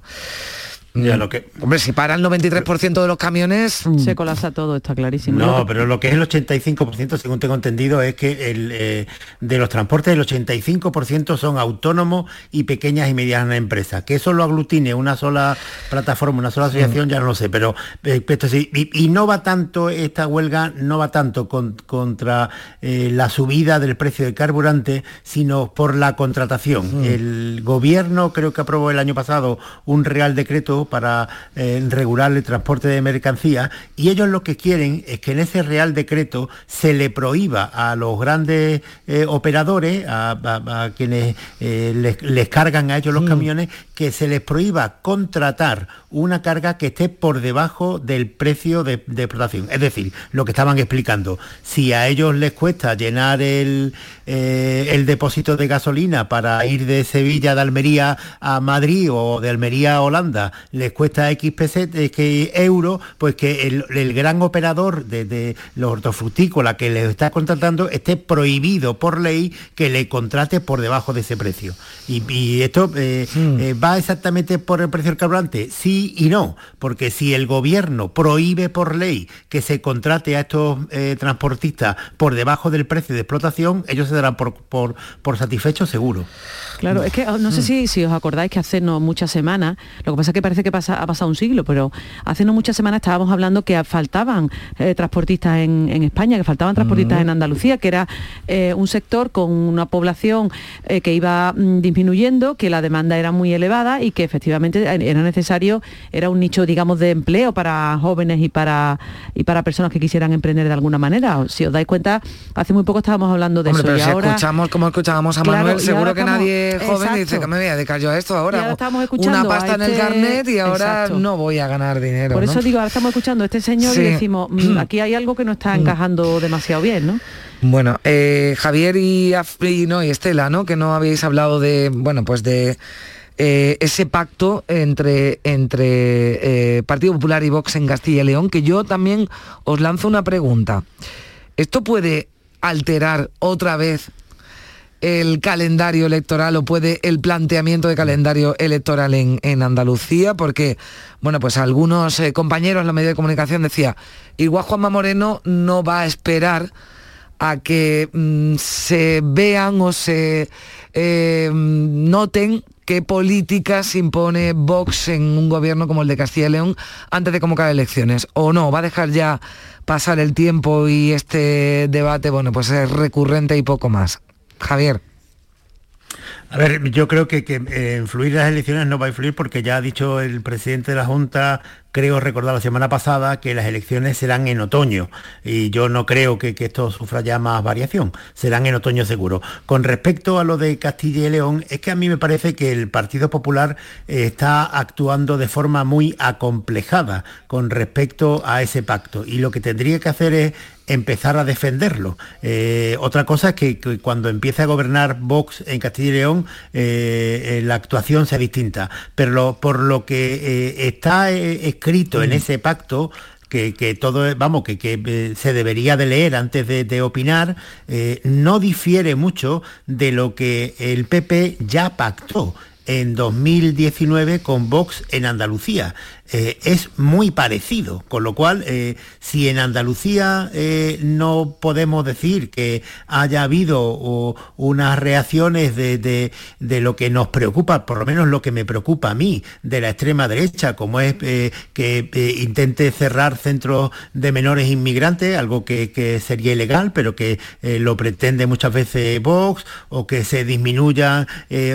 Ya lo que... Hombre, si para el 93% de los camiones... Mm. Se colapsa todo, está clarísimo. No, pero lo que es el 85%, según tengo entendido, es que el, eh, de los transportes el 85% son autónomos y pequeñas y medianas empresas. Que eso lo aglutine una sola plataforma, una sola asociación, ya no lo sé, pero, eh, y, no va tanto, esta huelga no va tanto contra eh, la subida del precio del carburante, sino por la contratación. El gobierno creo que aprobó el año pasado un real decreto para eh, regular el transporte de mercancías y ellos lo que quieren es que en ese Real Decreto se le prohíba a los grandes eh, operadores, a, quienes eh, les, cargan a ellos los mm. camiones, que se les prohíba contratar una carga que esté por debajo del precio de, explotación. Es decir, lo que estaban explicando, si a ellos les cuesta llenar el, el depósito de gasolina para ir de Sevilla, de Almería a Madrid o de Almería a Holanda, les cuesta X que euros, pues que el, gran operador de, los hortofrutícolas que les está contratando esté prohibido por ley que le contrate por debajo de ese precio. Y, esto eh, hmm. eh, va exactamente por el precio del carburante, sí sí y no, porque si el gobierno prohíbe por ley que se contrate a estos eh, transportistas por debajo del precio de explotación, ellos se darán por, por, por satisfechos seguro. Claro, es que oh, no sé si, si os acordáis que hace no muchas semanas, lo que pasa es que parece que pasa, ha pasado un siglo, pero hace no muchas semanas estábamos hablando que faltaban eh, transportistas en, España, que faltaban transportistas en Andalucía, que era eh, un sector con una población que iba mm, disminuyendo, que la demanda era muy elevada y que efectivamente era necesario, era un nicho, digamos, de empleo para jóvenes y para, y para personas que quisieran emprender de alguna manera. Si os dais cuenta, hace muy poco estábamos hablando de eso. Pero y si ahora, escuchamos como escuchábamos a Manuel, seguro que nadie joven dice que me voy a dedicar yo a esto ahora. una pasta en el este carnet y ahora no voy a ganar dinero. Por eso digo, ahora estamos escuchando a este señor y decimos, mm, aquí hay algo que no está mm. encajando demasiado bien, ¿no? Bueno, eh, Javier y, no, y Estela, ¿no? Que no habéis hablado de, bueno, pues de eh, ese pacto entre, entre eh, Partido Popular y Vox en Castilla y León, que yo también os lanzo una pregunta. ¿Esto puede alterar otra vez el calendario electoral o puede el planteamiento de calendario electoral en, Andalucía, porque, bueno, pues algunos eh, compañeros en la media de comunicación decía, igual Juanma Moreno no va a esperar a que mm, se vean o se eh, noten qué políticas impone Vox en un gobierno como el de Castilla y León antes de convocar elecciones. O no, va a dejar ya pasar el tiempo y este debate, bueno, pues es recurrente y poco más. Javier. A ver, yo creo que, que eh, influir las elecciones no va a influir porque ya ha dicho el presidente de la Junta creo recordar la semana pasada que las elecciones serán en otoño. Y yo no creo que, esto sufra ya más variación, serán en otoño seguro. Con respecto a lo de Castilla y León, es que a mí me parece que el Partido Popular eh, está actuando de forma muy acomplejada con respecto a ese pacto. Y lo que tendría que hacer es empezar a defenderlo. Eh, otra cosa es que, cuando empiece a gobernar Vox en Castilla y León, eh, la actuación sea distinta. Pero por lo que está escrito, en mm. ese pacto que, todo, vamos, que, que, eh, se debería de leer antes de, opinar, eh, no difiere mucho de lo que el PP ya pactó en 2019 con Vox en Andalucía. Eh, es muy parecido, con lo cual, eh, si en Andalucía eh, no podemos decir que haya habido unas reacciones de, lo que nos preocupa, por lo menos lo que me preocupa a mí, de la extrema derecha, como es que intente cerrar centros de menores inmigrantes, algo que, que sería ilegal, pero que lo pretende muchas veces Vox, o que se disminuya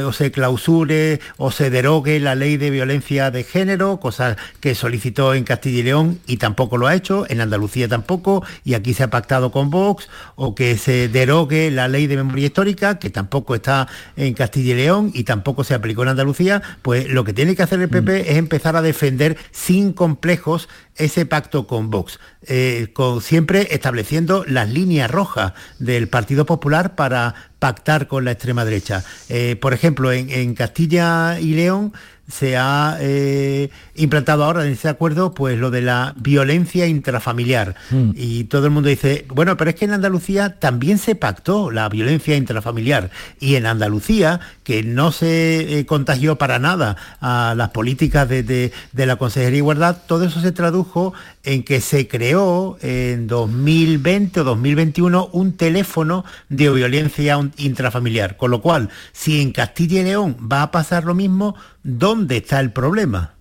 o se clausure o se derogue la ley de violencia de género, cosas que solicitó en Castilla y León y tampoco lo ha hecho, en Andalucía tampoco, y aquí se ha pactado con Vox, o que se derogue la ley de memoria histórica, que tampoco está en Castilla y León y tampoco se aplicó en Andalucía, pues lo que tiene que hacer el PP mm. es empezar a defender sin complejos ese pacto con Vox, eh, con, siempre estableciendo las líneas rojas del Partido Popular para pactar con la extrema derecha. Eh, por ejemplo, en Castilla y León se ha eh, implantado ahora en ese acuerdo pues lo de la violencia intrafamiliar. Mm. Y todo el mundo dice, bueno, pero es que en Andalucía también se pactó la violencia intrafamiliar. Y en Andalucía, que no se eh, contagió para nada a las políticas de, de, la Consejería de Igualdad, todo eso se tradujo en que se creó en 2020 o 2021 un teléfono de violencia intrafamiliar. Con lo cual, si en Castilla y León va a pasar lo mismo, ¿dónde está el problema?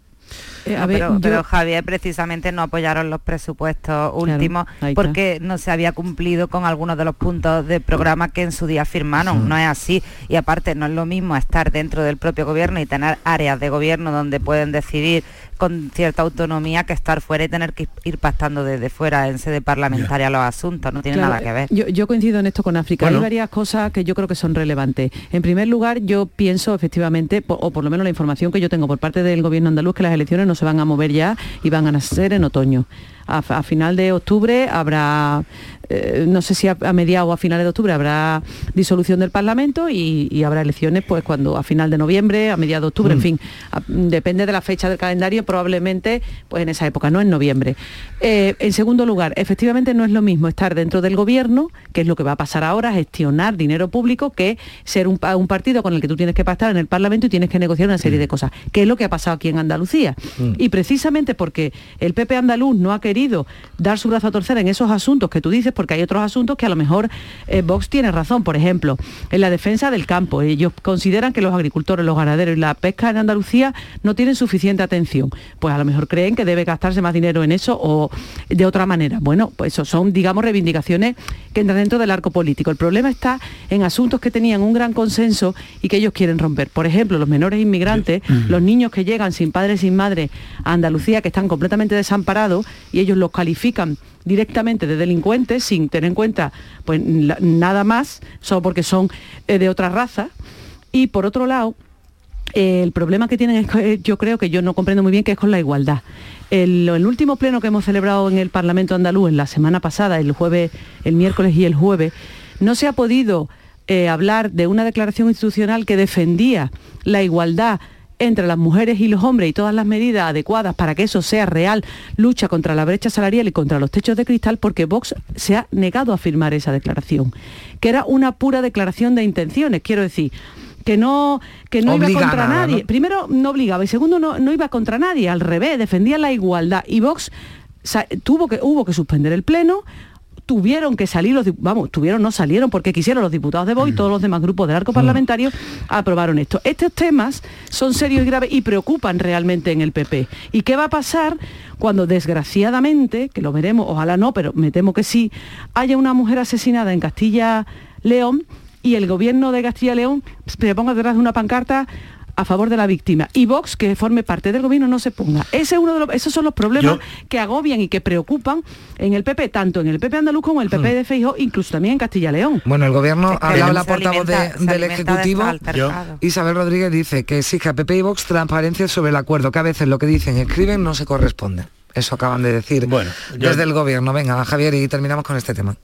Eh, pero, Javier precisamente no apoyaron los presupuestos últimos porque no se había cumplido con algunos de los puntos de programa que en su día firmaron. No es así. Y aparte no es lo mismo estar dentro del propio gobierno y tener áreas de gobierno donde pueden decidir con cierta autonomía que estar fuera y tener que ir pactando desde fuera en sede parlamentaria los asuntos, no tiene nada que ver. Yo, coincido en esto con África. Hay varias cosas que yo creo que son relevantes. En primer lugar, yo pienso efectivamente, o por lo menos la información que yo tengo por parte del gobierno andaluz, que las elecciones no se van a mover ya y van a ser en otoño. a, final de octubre habrá eh, no sé si a, mediados o a finales de octubre habrá disolución del Parlamento y, habrá elecciones pues cuando a final de noviembre, a mediados de octubre, en mm. fin, depende de la fecha del calendario, probablemente pues en esa época, no en noviembre. Eh, en segundo lugar, efectivamente no es lo mismo estar dentro del gobierno, que es lo que va a pasar ahora, gestionar dinero público, que ser un, partido con el que tú tienes que pactar en el Parlamento y tienes que negociar una serie de mm. cosas, que es lo que ha pasado aquí en Andalucía. Mm. Y precisamente porque el PP andaluz no ha querido dar su brazo a torcer en esos asuntos que tú dices, porque hay otros asuntos que a lo mejor eh, Vox tiene razón. Por ejemplo, en la defensa del campo. Ellos consideran que los agricultores, los ganaderos y la pesca en Andalucía no tienen suficiente atención. Pues a lo mejor creen que debe gastarse más dinero en eso o de otra manera. Bueno, pues eso son, digamos, reivindicaciones que entran dentro del arco político. El problema está en asuntos que tenían un gran consenso y que ellos quieren romper. Por ejemplo, los menores inmigrantes, los niños que llegan sin padres, sin madre a Andalucía, que están completamente desamparados y ellos los califican directamente de delincuentes sin tener en cuenta pues nada más, solo porque son eh, de otra raza. Y por otro lado, el problema que tienen es que yo creo que yo no comprendo muy bien que es con la igualdad. El, último pleno que hemos celebrado en el Parlamento andaluz en la semana pasada, el jueves, el miércoles y el jueves, no se ha podido eh, hablar de una declaración institucional que defendía la igualdad entre las mujeres y los hombres y todas las medidas adecuadas para que eso sea real, lucha contra la brecha salarial y contra los techos de cristal, porque Vox se ha negado a firmar esa declaración, que era una pura declaración de intenciones, quiero decir que no, que no iba contra nadie. Primero, no obligaba y segundo, no, no iba contra nadie, al revés, defendía la igualdad. Y Vox tuvo que, hubo que suspender el Pleno, tuvieron que salir los vamos, tuvieron, no salieron porque quisieron los diputados de Vox y todos los demás grupos del arco parlamentario aprobaron esto. Estos temas son serios y graves y preocupan realmente en el PP. ¿Y qué va a pasar cuando desgraciadamente, que lo veremos, ojalá no, pero me temo que sí, haya una mujer asesinada en Castilla León y el gobierno de Castilla León se ponga detrás de una pancarta a favor de la víctima y Vox, que forme parte del gobierno, no se ponga. Ese es uno de los, esos son los problemas que agobian y que preocupan en el PP, tanto en el PP andaluz como en el PP hmm. de Feijóo, incluso también en Castilla León. Bueno, el gobierno ha hablado la portavoz del Ejecutivo, Isabel Rodríguez dice que exige a PP y Vox transparencia sobre el acuerdo, que a veces lo que dicen y escriben no se corresponde. Eso acaban de decir bueno, desde el gobierno. Venga, Javier, y terminamos con este tema.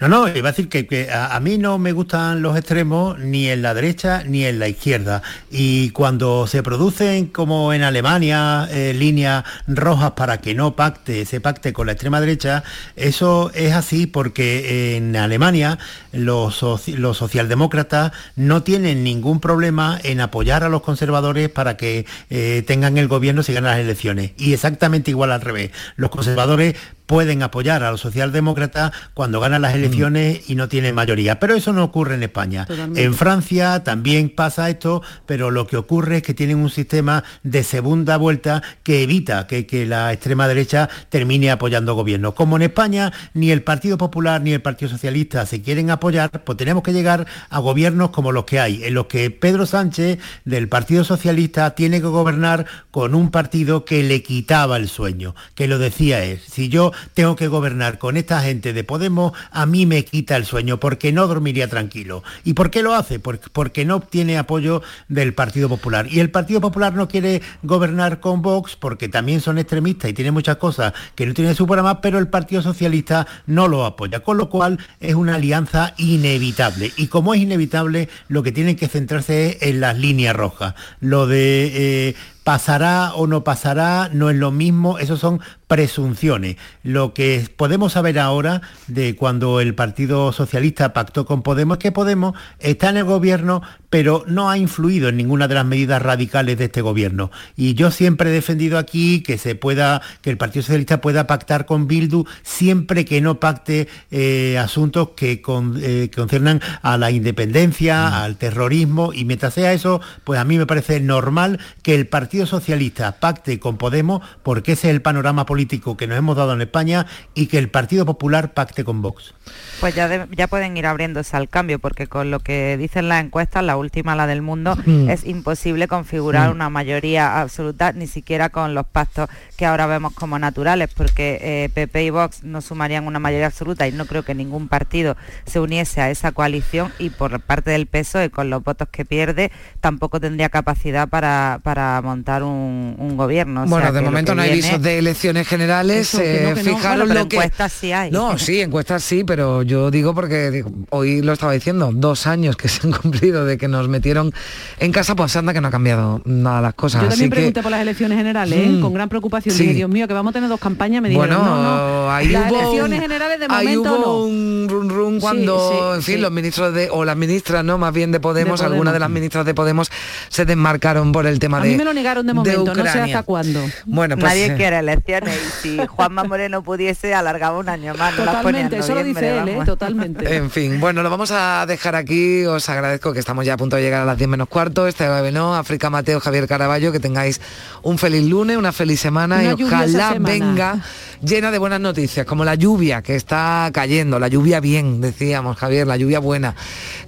No, no, iba a decir que, a, mí no me gustan los extremos ni en la derecha ni en la izquierda. Y cuando se producen, como en Alemania, eh, líneas rojas para que no pacte, se pacte con la extrema derecha, eso es así porque en Alemania los, socialdemócratas no tienen ningún problema en apoyar a los conservadores para que eh, tengan el gobierno si ganan las elecciones. Y exactamente igual al revés. Los conservadores pueden apoyar a los socialdemócratas cuando ganan las mm. elecciones y no tienen mayoría. Pero eso no ocurre en España. En Francia también pasa esto, pero lo que ocurre es que tienen un sistema de segunda vuelta que evita que, la extrema derecha termine apoyando gobiernos. Como en España ni el Partido Popular ni el Partido Socialista se quieren apoyar, pues tenemos que llegar a gobiernos como los que hay, en los que Pedro Sánchez del Partido Socialista tiene que gobernar con un partido que le quitaba el sueño, que lo decía él. Si yo tengo que gobernar con esta gente de Podemos, a mí me quita el sueño porque no dormiría tranquilo. ¿Y por qué lo hace? Porque no obtiene apoyo del Partido Popular. Y el Partido Popular no quiere gobernar con Vox porque también son extremistas y tiene muchas cosas que no tiene su programa, pero el Partido Socialista no lo apoya. Con lo cual es una alianza inevitable. Y como es inevitable, lo que tienen que centrarse es en las líneas rojas. Lo de eh, pasará o no pasará, no es lo mismo, eso son presunciones. Lo que podemos saber ahora de cuando el Partido Socialista pactó con Podemos es que Podemos está en el gobierno, pero no ha influido en ninguna de las medidas radicales de este gobierno. Y yo siempre he defendido aquí que se pueda, que el Partido Socialista pueda pactar con Bildu siempre que no pacte eh, asuntos que, eh, concernan a la independencia, mm. al terrorismo, y mientras sea eso, pues a mí me parece normal que el Partido Socialista pacte con Podemos, porque ese es el panorama político que nos hemos dado en España, y que el Partido Popular pacte con Vox. Pues ya, ya pueden ir abriéndose al cambio, porque con lo que dicen las encuestas, la última, la del mundo, mm. es imposible configurar mm. una mayoría absoluta, ni siquiera con los pactos que ahora vemos como naturales, porque eh, PP y Vox no sumarían una mayoría absoluta y no creo que ningún partido se uniese a esa coalición y por parte del PSOE con los votos que pierde tampoco tendría capacidad para, para montar un, gobierno. bueno, de momento no hay visos de elecciones generales. Eh, fijaros lo que encuestas sí hay. No, sí, encuestas sí, pero yo digo porque hoy lo estaba diciendo, dos años que se han cumplido de que nos metieron en casa, pues anda que no ha cambiado nada las cosas. Yo también pregunté por las elecciones generales, ¿eh? mm, con gran preocupación. Dije, Dios mío, que vamos a tener dos campañas. Me dijeron, bueno, no, no, las elecciones generales de momento ahí hubo un run run cuando, en fin, los ministros de, o las ministras, ¿no? Más bien de Podemos, algunas de las ministras de Podemos se desmarcaron por el tema de A mí me lo negaron de momento, no sé hasta cuándo. Bueno, pues, Nadie eh, quiere elecciones y si Juanma Moreno pudiese alargaba un año más. Totalmente, eso lo dice él, ¿eh? totalmente. En fin, bueno, lo vamos a dejar aquí. Os agradezco que estamos ya a punto de llegar a las 10 menos cuarto. Este no, África Mateo, Javier Caraballo, que tengáis un feliz lunes, una feliz semana y ojalá venga llena de buenas noticias, como la lluvia que está cayendo, la lluvia bien, decíamos Javier, la lluvia buena,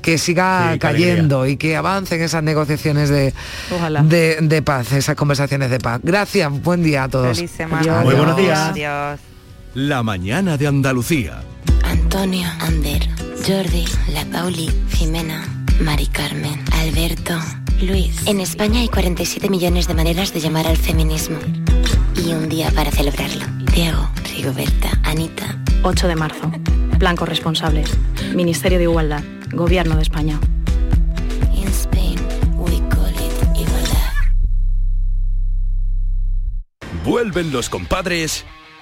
que siga cayendo y que avancen esas negociaciones de, de, paz, esas conversaciones de paz. Gracias, buen día a todos. Feliz semana. Muy buenos días. La mañana de Andalucía. Antonio, Ander, Jordi, La Pauli, Jimena, Mari Carmen, Alberto, Luis. En España hay 47 millones de maneras de llamar al feminismo. Y un día para celebrarlo. Diego, Rigoberta, Anita. 8 de marzo. Plan corresponsables. Ministerio de Igualdad. Gobierno de España. In Spain, we call it igualdad. Vuelven los compadres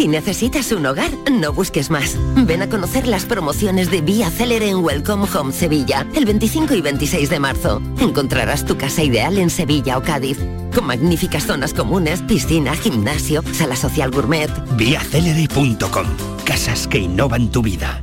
Si necesitas un hogar, no busques más. Ven a conocer las promociones de Vía Célere en Welcome Home Sevilla, el 25 y 26 de marzo. Encontrarás tu casa ideal en Sevilla o Cádiz, con magníficas zonas comunes, piscina, gimnasio, sala social gourmet. Viacelere.com. Casas que innovan tu vida.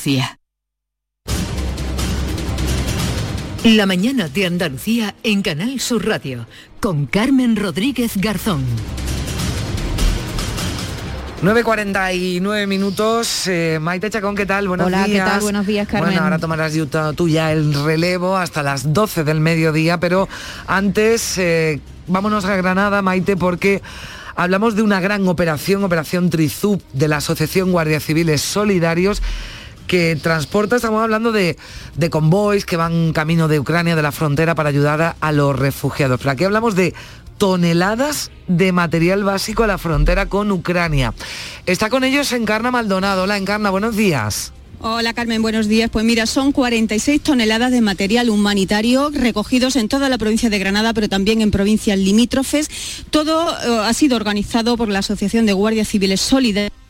La mañana de Andalucía en Canal Sur Radio con Carmen Rodríguez Garzón. 9.49 minutos. Eh, Maite Chacón, ¿qué tal? Buenos Hola, días. ¿qué tal? Buenos días, Carmen. Bueno, ahora tomarás tú ya el relevo hasta las 12 del mediodía, pero antes eh, vámonos a Granada, Maite, porque hablamos de una gran operación, Operación Trizub, de la Asociación Guardias Civiles Solidarios, que transporta, estamos hablando de, de, convoys que van camino de Ucrania, de la frontera, para ayudar a, a los refugiados. Pero aquí hablamos de toneladas de material básico a la frontera con Ucrania. Está con ellos Encarna Maldonado. Hola Encarna, buenos días. Hola Carmen, buenos días. Pues mira, son 46 toneladas de material humanitario recogidos en toda la provincia de Granada, pero también en provincias limítrofes. Todo eh, ha sido organizado por la Asociación de Guardias Civiles Solidarias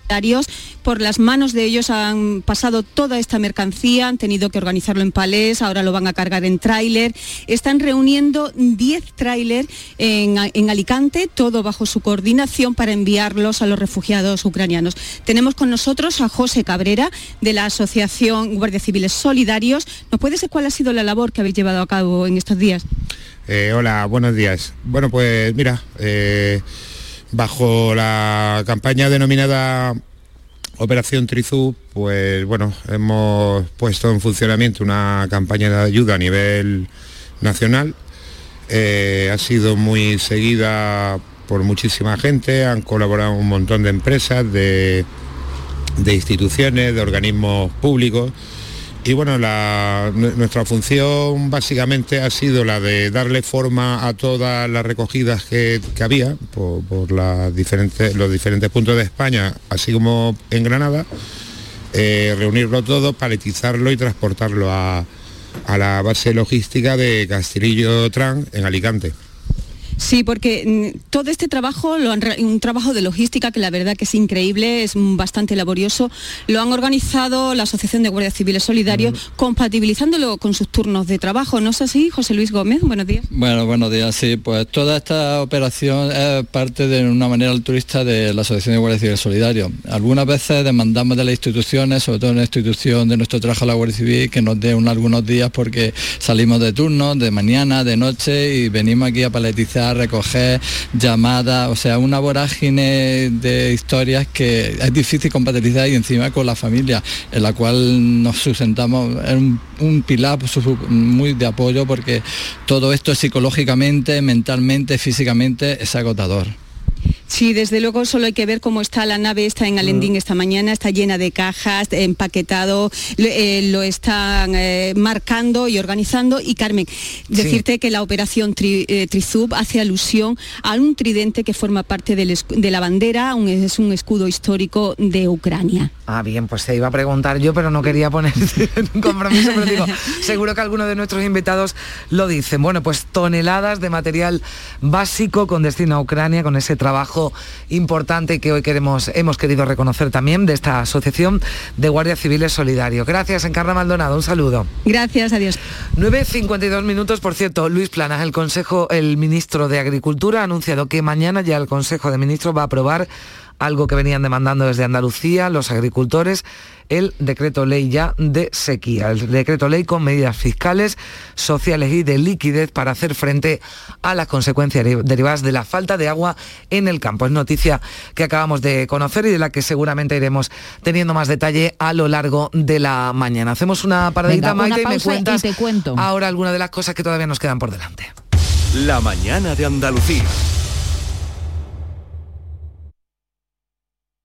por las manos de ellos han pasado toda esta mercancía, han tenido que organizarlo en palés, ahora lo van a cargar en tráiler. Están reuniendo 10 tráiler en, en, Alicante, todo bajo su coordinación para enviarlos a los refugiados ucranianos. Tenemos con nosotros a José Cabrera de la Asociación Guardias Civiles Solidarios. ¿Nos puede decir cuál ha sido la labor que habéis llevado a cabo en estos días? Eh, hola, buenos días. Bueno, pues mira, eh, bajo la campaña denominada Operación Trizú, pues bueno, hemos puesto en funcionamiento una campaña de ayuda a nivel nacional. Eh, ha sido muy seguida por muchísima gente, han colaborado un montón de empresas, de, de instituciones, de organismos públicos y bueno, nuestra función básicamente ha sido la de darle forma a todas las recogidas que, que había por, los diferentes puntos de España, así como en Granada, eh, reunirlo todo, paletizarlo y transportarlo a, a la base logística de Castillo Tran en Alicante. Sí, porque mm, todo este trabajo, lo han, un trabajo de logística que la verdad que es increíble, es bastante laborioso, lo han organizado la Asociación de Guardias Civiles Solidarios, mm. compatibilizándolo con sus turnos de trabajo. ¿No es así, José Luis Gómez? Buenos días. Bueno, buenos días, sí. Pues toda esta operación es parte de una manera altruista de la Asociación de Guardias Civiles Solidarios. Algunas veces demandamos de las instituciones, sobre todo en la institución de nuestro trabajo la Guardia Civil, que nos dé algunos días porque salimos de turno, de mañana, de noche y venimos aquí a paletizar recoger llamadas, o sea, una vorágine de historias que es difícil compatibilizar y encima con la familia, en la cual nos sustentamos, es un, un pilar muy de apoyo porque todo esto psicológicamente, mentalmente, físicamente es agotador. Sí, desde luego solo hay que ver cómo está la nave, está en Alendín esta mañana, está llena de cajas, empaquetado, eh, lo están eh, marcando y organizando. Y Carmen, decirte sí. que la operación tri, eh, Trizub hace alusión a un tridente que forma parte del, de la bandera, un, es un escudo histórico de Ucrania. Ah, bien, pues se iba a preguntar yo, pero no quería poner un compromiso, pero digo, seguro que alguno de nuestros invitados lo dicen. Bueno, pues toneladas de material básico con destino a Ucrania, con ese trabajo importante que hoy queremos, hemos querido reconocer también de esta Asociación de Guardias Civiles Solidarios. Gracias, Encarna Maldonado, un saludo. Gracias, adiós. 9.52 minutos, por cierto, Luis Planas, el Consejo, el ministro de Agricultura, ha anunciado que mañana ya el Consejo de Ministros va a aprobar algo que venían demandando desde Andalucía los agricultores, el decreto ley ya de sequía, el decreto ley con medidas fiscales, sociales y de liquidez para hacer frente a las consecuencias derivadas de la falta de agua en el campo. Es noticia que acabamos de conocer y de la que seguramente iremos teniendo más detalle a lo largo de la mañana. Hacemos una paradita, Venga, Maite, una y me cuentas y te cuento. ahora algunas de las cosas que todavía nos quedan por delante. La mañana de Andalucía.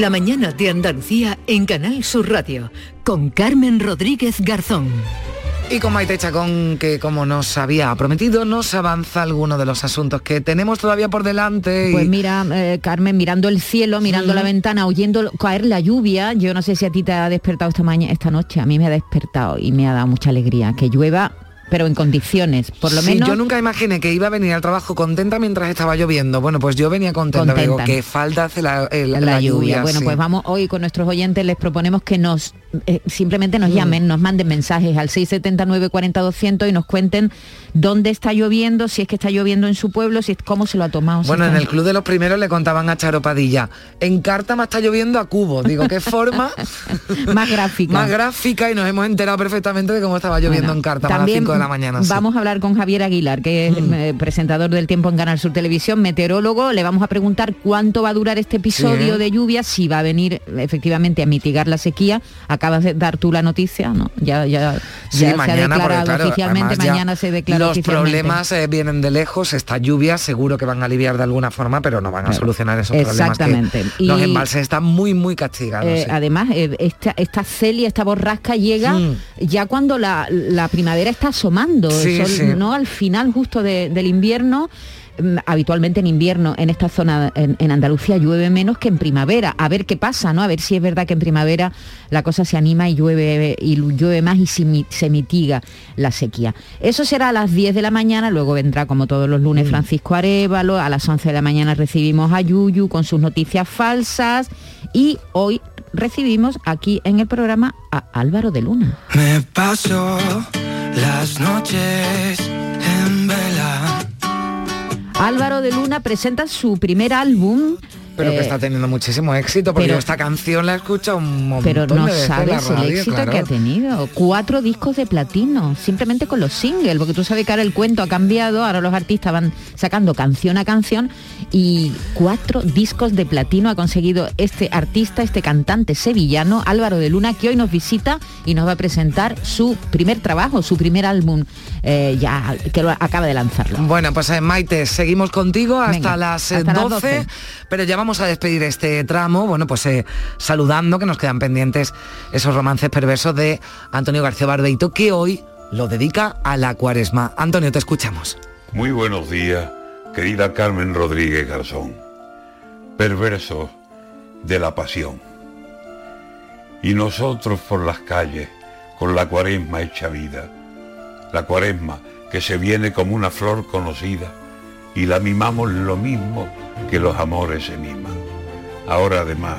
La mañana de Andalucía en Canal Sur Radio con Carmen Rodríguez Garzón. Y con Maite Chacón, que como nos había prometido, nos avanza alguno de los asuntos que tenemos todavía por delante. Pues mira, eh, Carmen, mirando el cielo, mirando la ventana, oyendo caer la lluvia, yo no sé si a ti te ha despertado esta mañana, esta noche, a mí me ha despertado y me ha dado mucha alegría que llueva pero en condiciones, por lo sí, menos. Yo nunca imaginé que iba a venir al trabajo contenta mientras estaba lloviendo. Bueno, pues yo venía contenta. Digo, que falta hace la, el, la, la lluvia. lluvia. Bueno, sí. pues vamos hoy con nuestros oyentes, les proponemos que nos eh, simplemente Mm. nos llamen, nos manden mensajes al 679 40 200 y nos cuenten dónde está lloviendo, si es que está lloviendo en su pueblo, si es cómo se lo ha tomado. Bueno, en el Club de los Primeros le contaban a Charo Padilla, en Cártama está lloviendo a cubo. Digo, ¿qué forma? más gráfica. más gráfica y nos hemos enterado perfectamente de cómo estaba lloviendo Bueno, en Cártama a las 5 de la mañana. sí. Vamos a hablar con Javier Aguilar, que es eh, presentador del Tiempo en Canal Sur Televisión, meteorólogo. Le vamos a preguntar cuánto va a durar este episodio Sí. de lluvia, si va a venir efectivamente a mitigar la sequía. Acabas de dar tú la noticia, ¿no? Ya, ya, Sí, ya se ha declarado claro, oficialmente, mañana se declara Los oficialmente. problemas eh, vienen de lejos, esta lluvia seguro que van a aliviar de alguna forma, pero no van a Claro. solucionar esos Exactamente. problemas. que Los embalses están muy, muy castigados. Eh, sí. Además, eh, esta, esta celia, esta borrasca llega ya cuando la, la primavera está asomando, sol- no al final justo de- del invierno. Mm, Habitualmente en invierno en esta zona en, en Andalucía llueve menos que en primavera. A ver qué pasa, ¿no? A ver si es verdad que en primavera la cosa se anima y llueve y llueve más y se, se mitiga la sequía. Eso será a las 10 de la mañana, luego vendrá como todos los Mm. lunes Francisco Arevalo, a las 11 de la mañana recibimos a Yuyu con sus noticias falsas y hoy recibimos aquí en el programa a Álvaro de Luna. Me paso las noches. Álvaro de Luna presenta su primer álbum. Pero que eh, está teniendo muchísimo éxito, porque pero- yo esta canción la he escuchado un montón pero no de veces en la sabes el radio, éxito claro. que ha tenido. Cuatro discos de platino, simplemente con los singles, porque tú sabes que ahora el cuento ha cambiado, ahora los artistas van sacando canción a canción y cuatro discos de platino ha conseguido este artista, este cantante sevillano, Álvaro de Luna, que hoy nos visita y nos va a presentar su primer trabajo, su primer álbum, eh, ya que lo acaba de lanzarlo. Bueno, pues eh, Maite, seguimos contigo hasta Venga, las hasta las 12, 12. pero ya vamos a despedir este tramo, bueno, pues eh, saludando que nos quedan pendientes esos romances perversos de Antonio García Barbeito, que hoy lo dedica a la cuaresma. Antonio, te escuchamos. Muy buenos días, querida Carmen Rodríguez Garzón. Perversos de la pasión. Y nosotros por las calles, con la cuaresma hecha vida. La cuaresma que se viene como una flor conocida y la mimamos lo mismo que los amores se miman. Ahora además,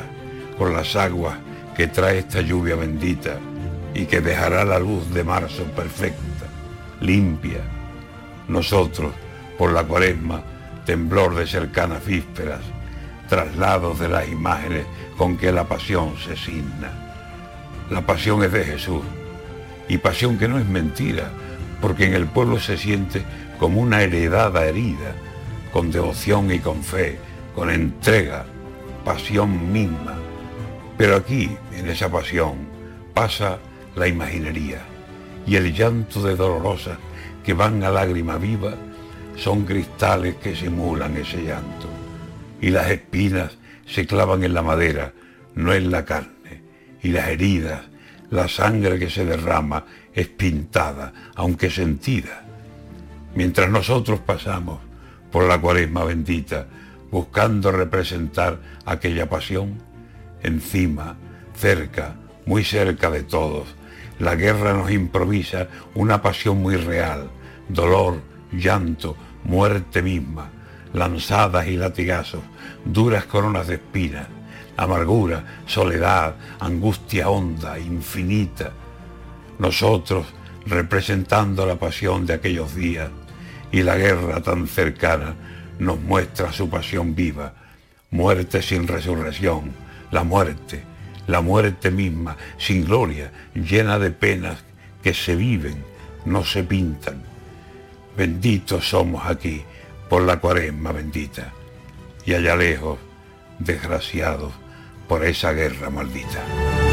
con las aguas que trae esta lluvia bendita y que dejará la luz de marzo perfecta, limpia, nosotros, por la cuaresma, temblor de cercanas vísperas, traslados de las imágenes con que la pasión se signa. La pasión es de Jesús, y pasión que no es mentira, porque en el pueblo se siente como una heredada herida, con devoción y con fe, con entrega, pasión misma. Pero aquí, en esa pasión, pasa la imaginería y el llanto de dolorosas que van a lágrima viva son cristales que simulan ese llanto. Y las espinas se clavan en la madera, no en la carne. Y las heridas, la sangre que se derrama es pintada, aunque sentida. Mientras nosotros pasamos por la cuaresma bendita, buscando representar aquella pasión, encima, cerca, muy cerca de todos, la guerra nos improvisa una pasión muy real, dolor, llanto, muerte misma, lanzadas y latigazos, duras coronas de espinas, amargura, soledad, angustia honda, infinita. Nosotros, representando la pasión de aquellos días y la guerra tan cercana, nos muestra su pasión viva, muerte sin resurrección, la muerte, la muerte misma, sin gloria, llena de penas que se viven, no se pintan. Benditos somos aquí por la cuaresma bendita, y allá lejos, desgraciados por esa guerra maldita.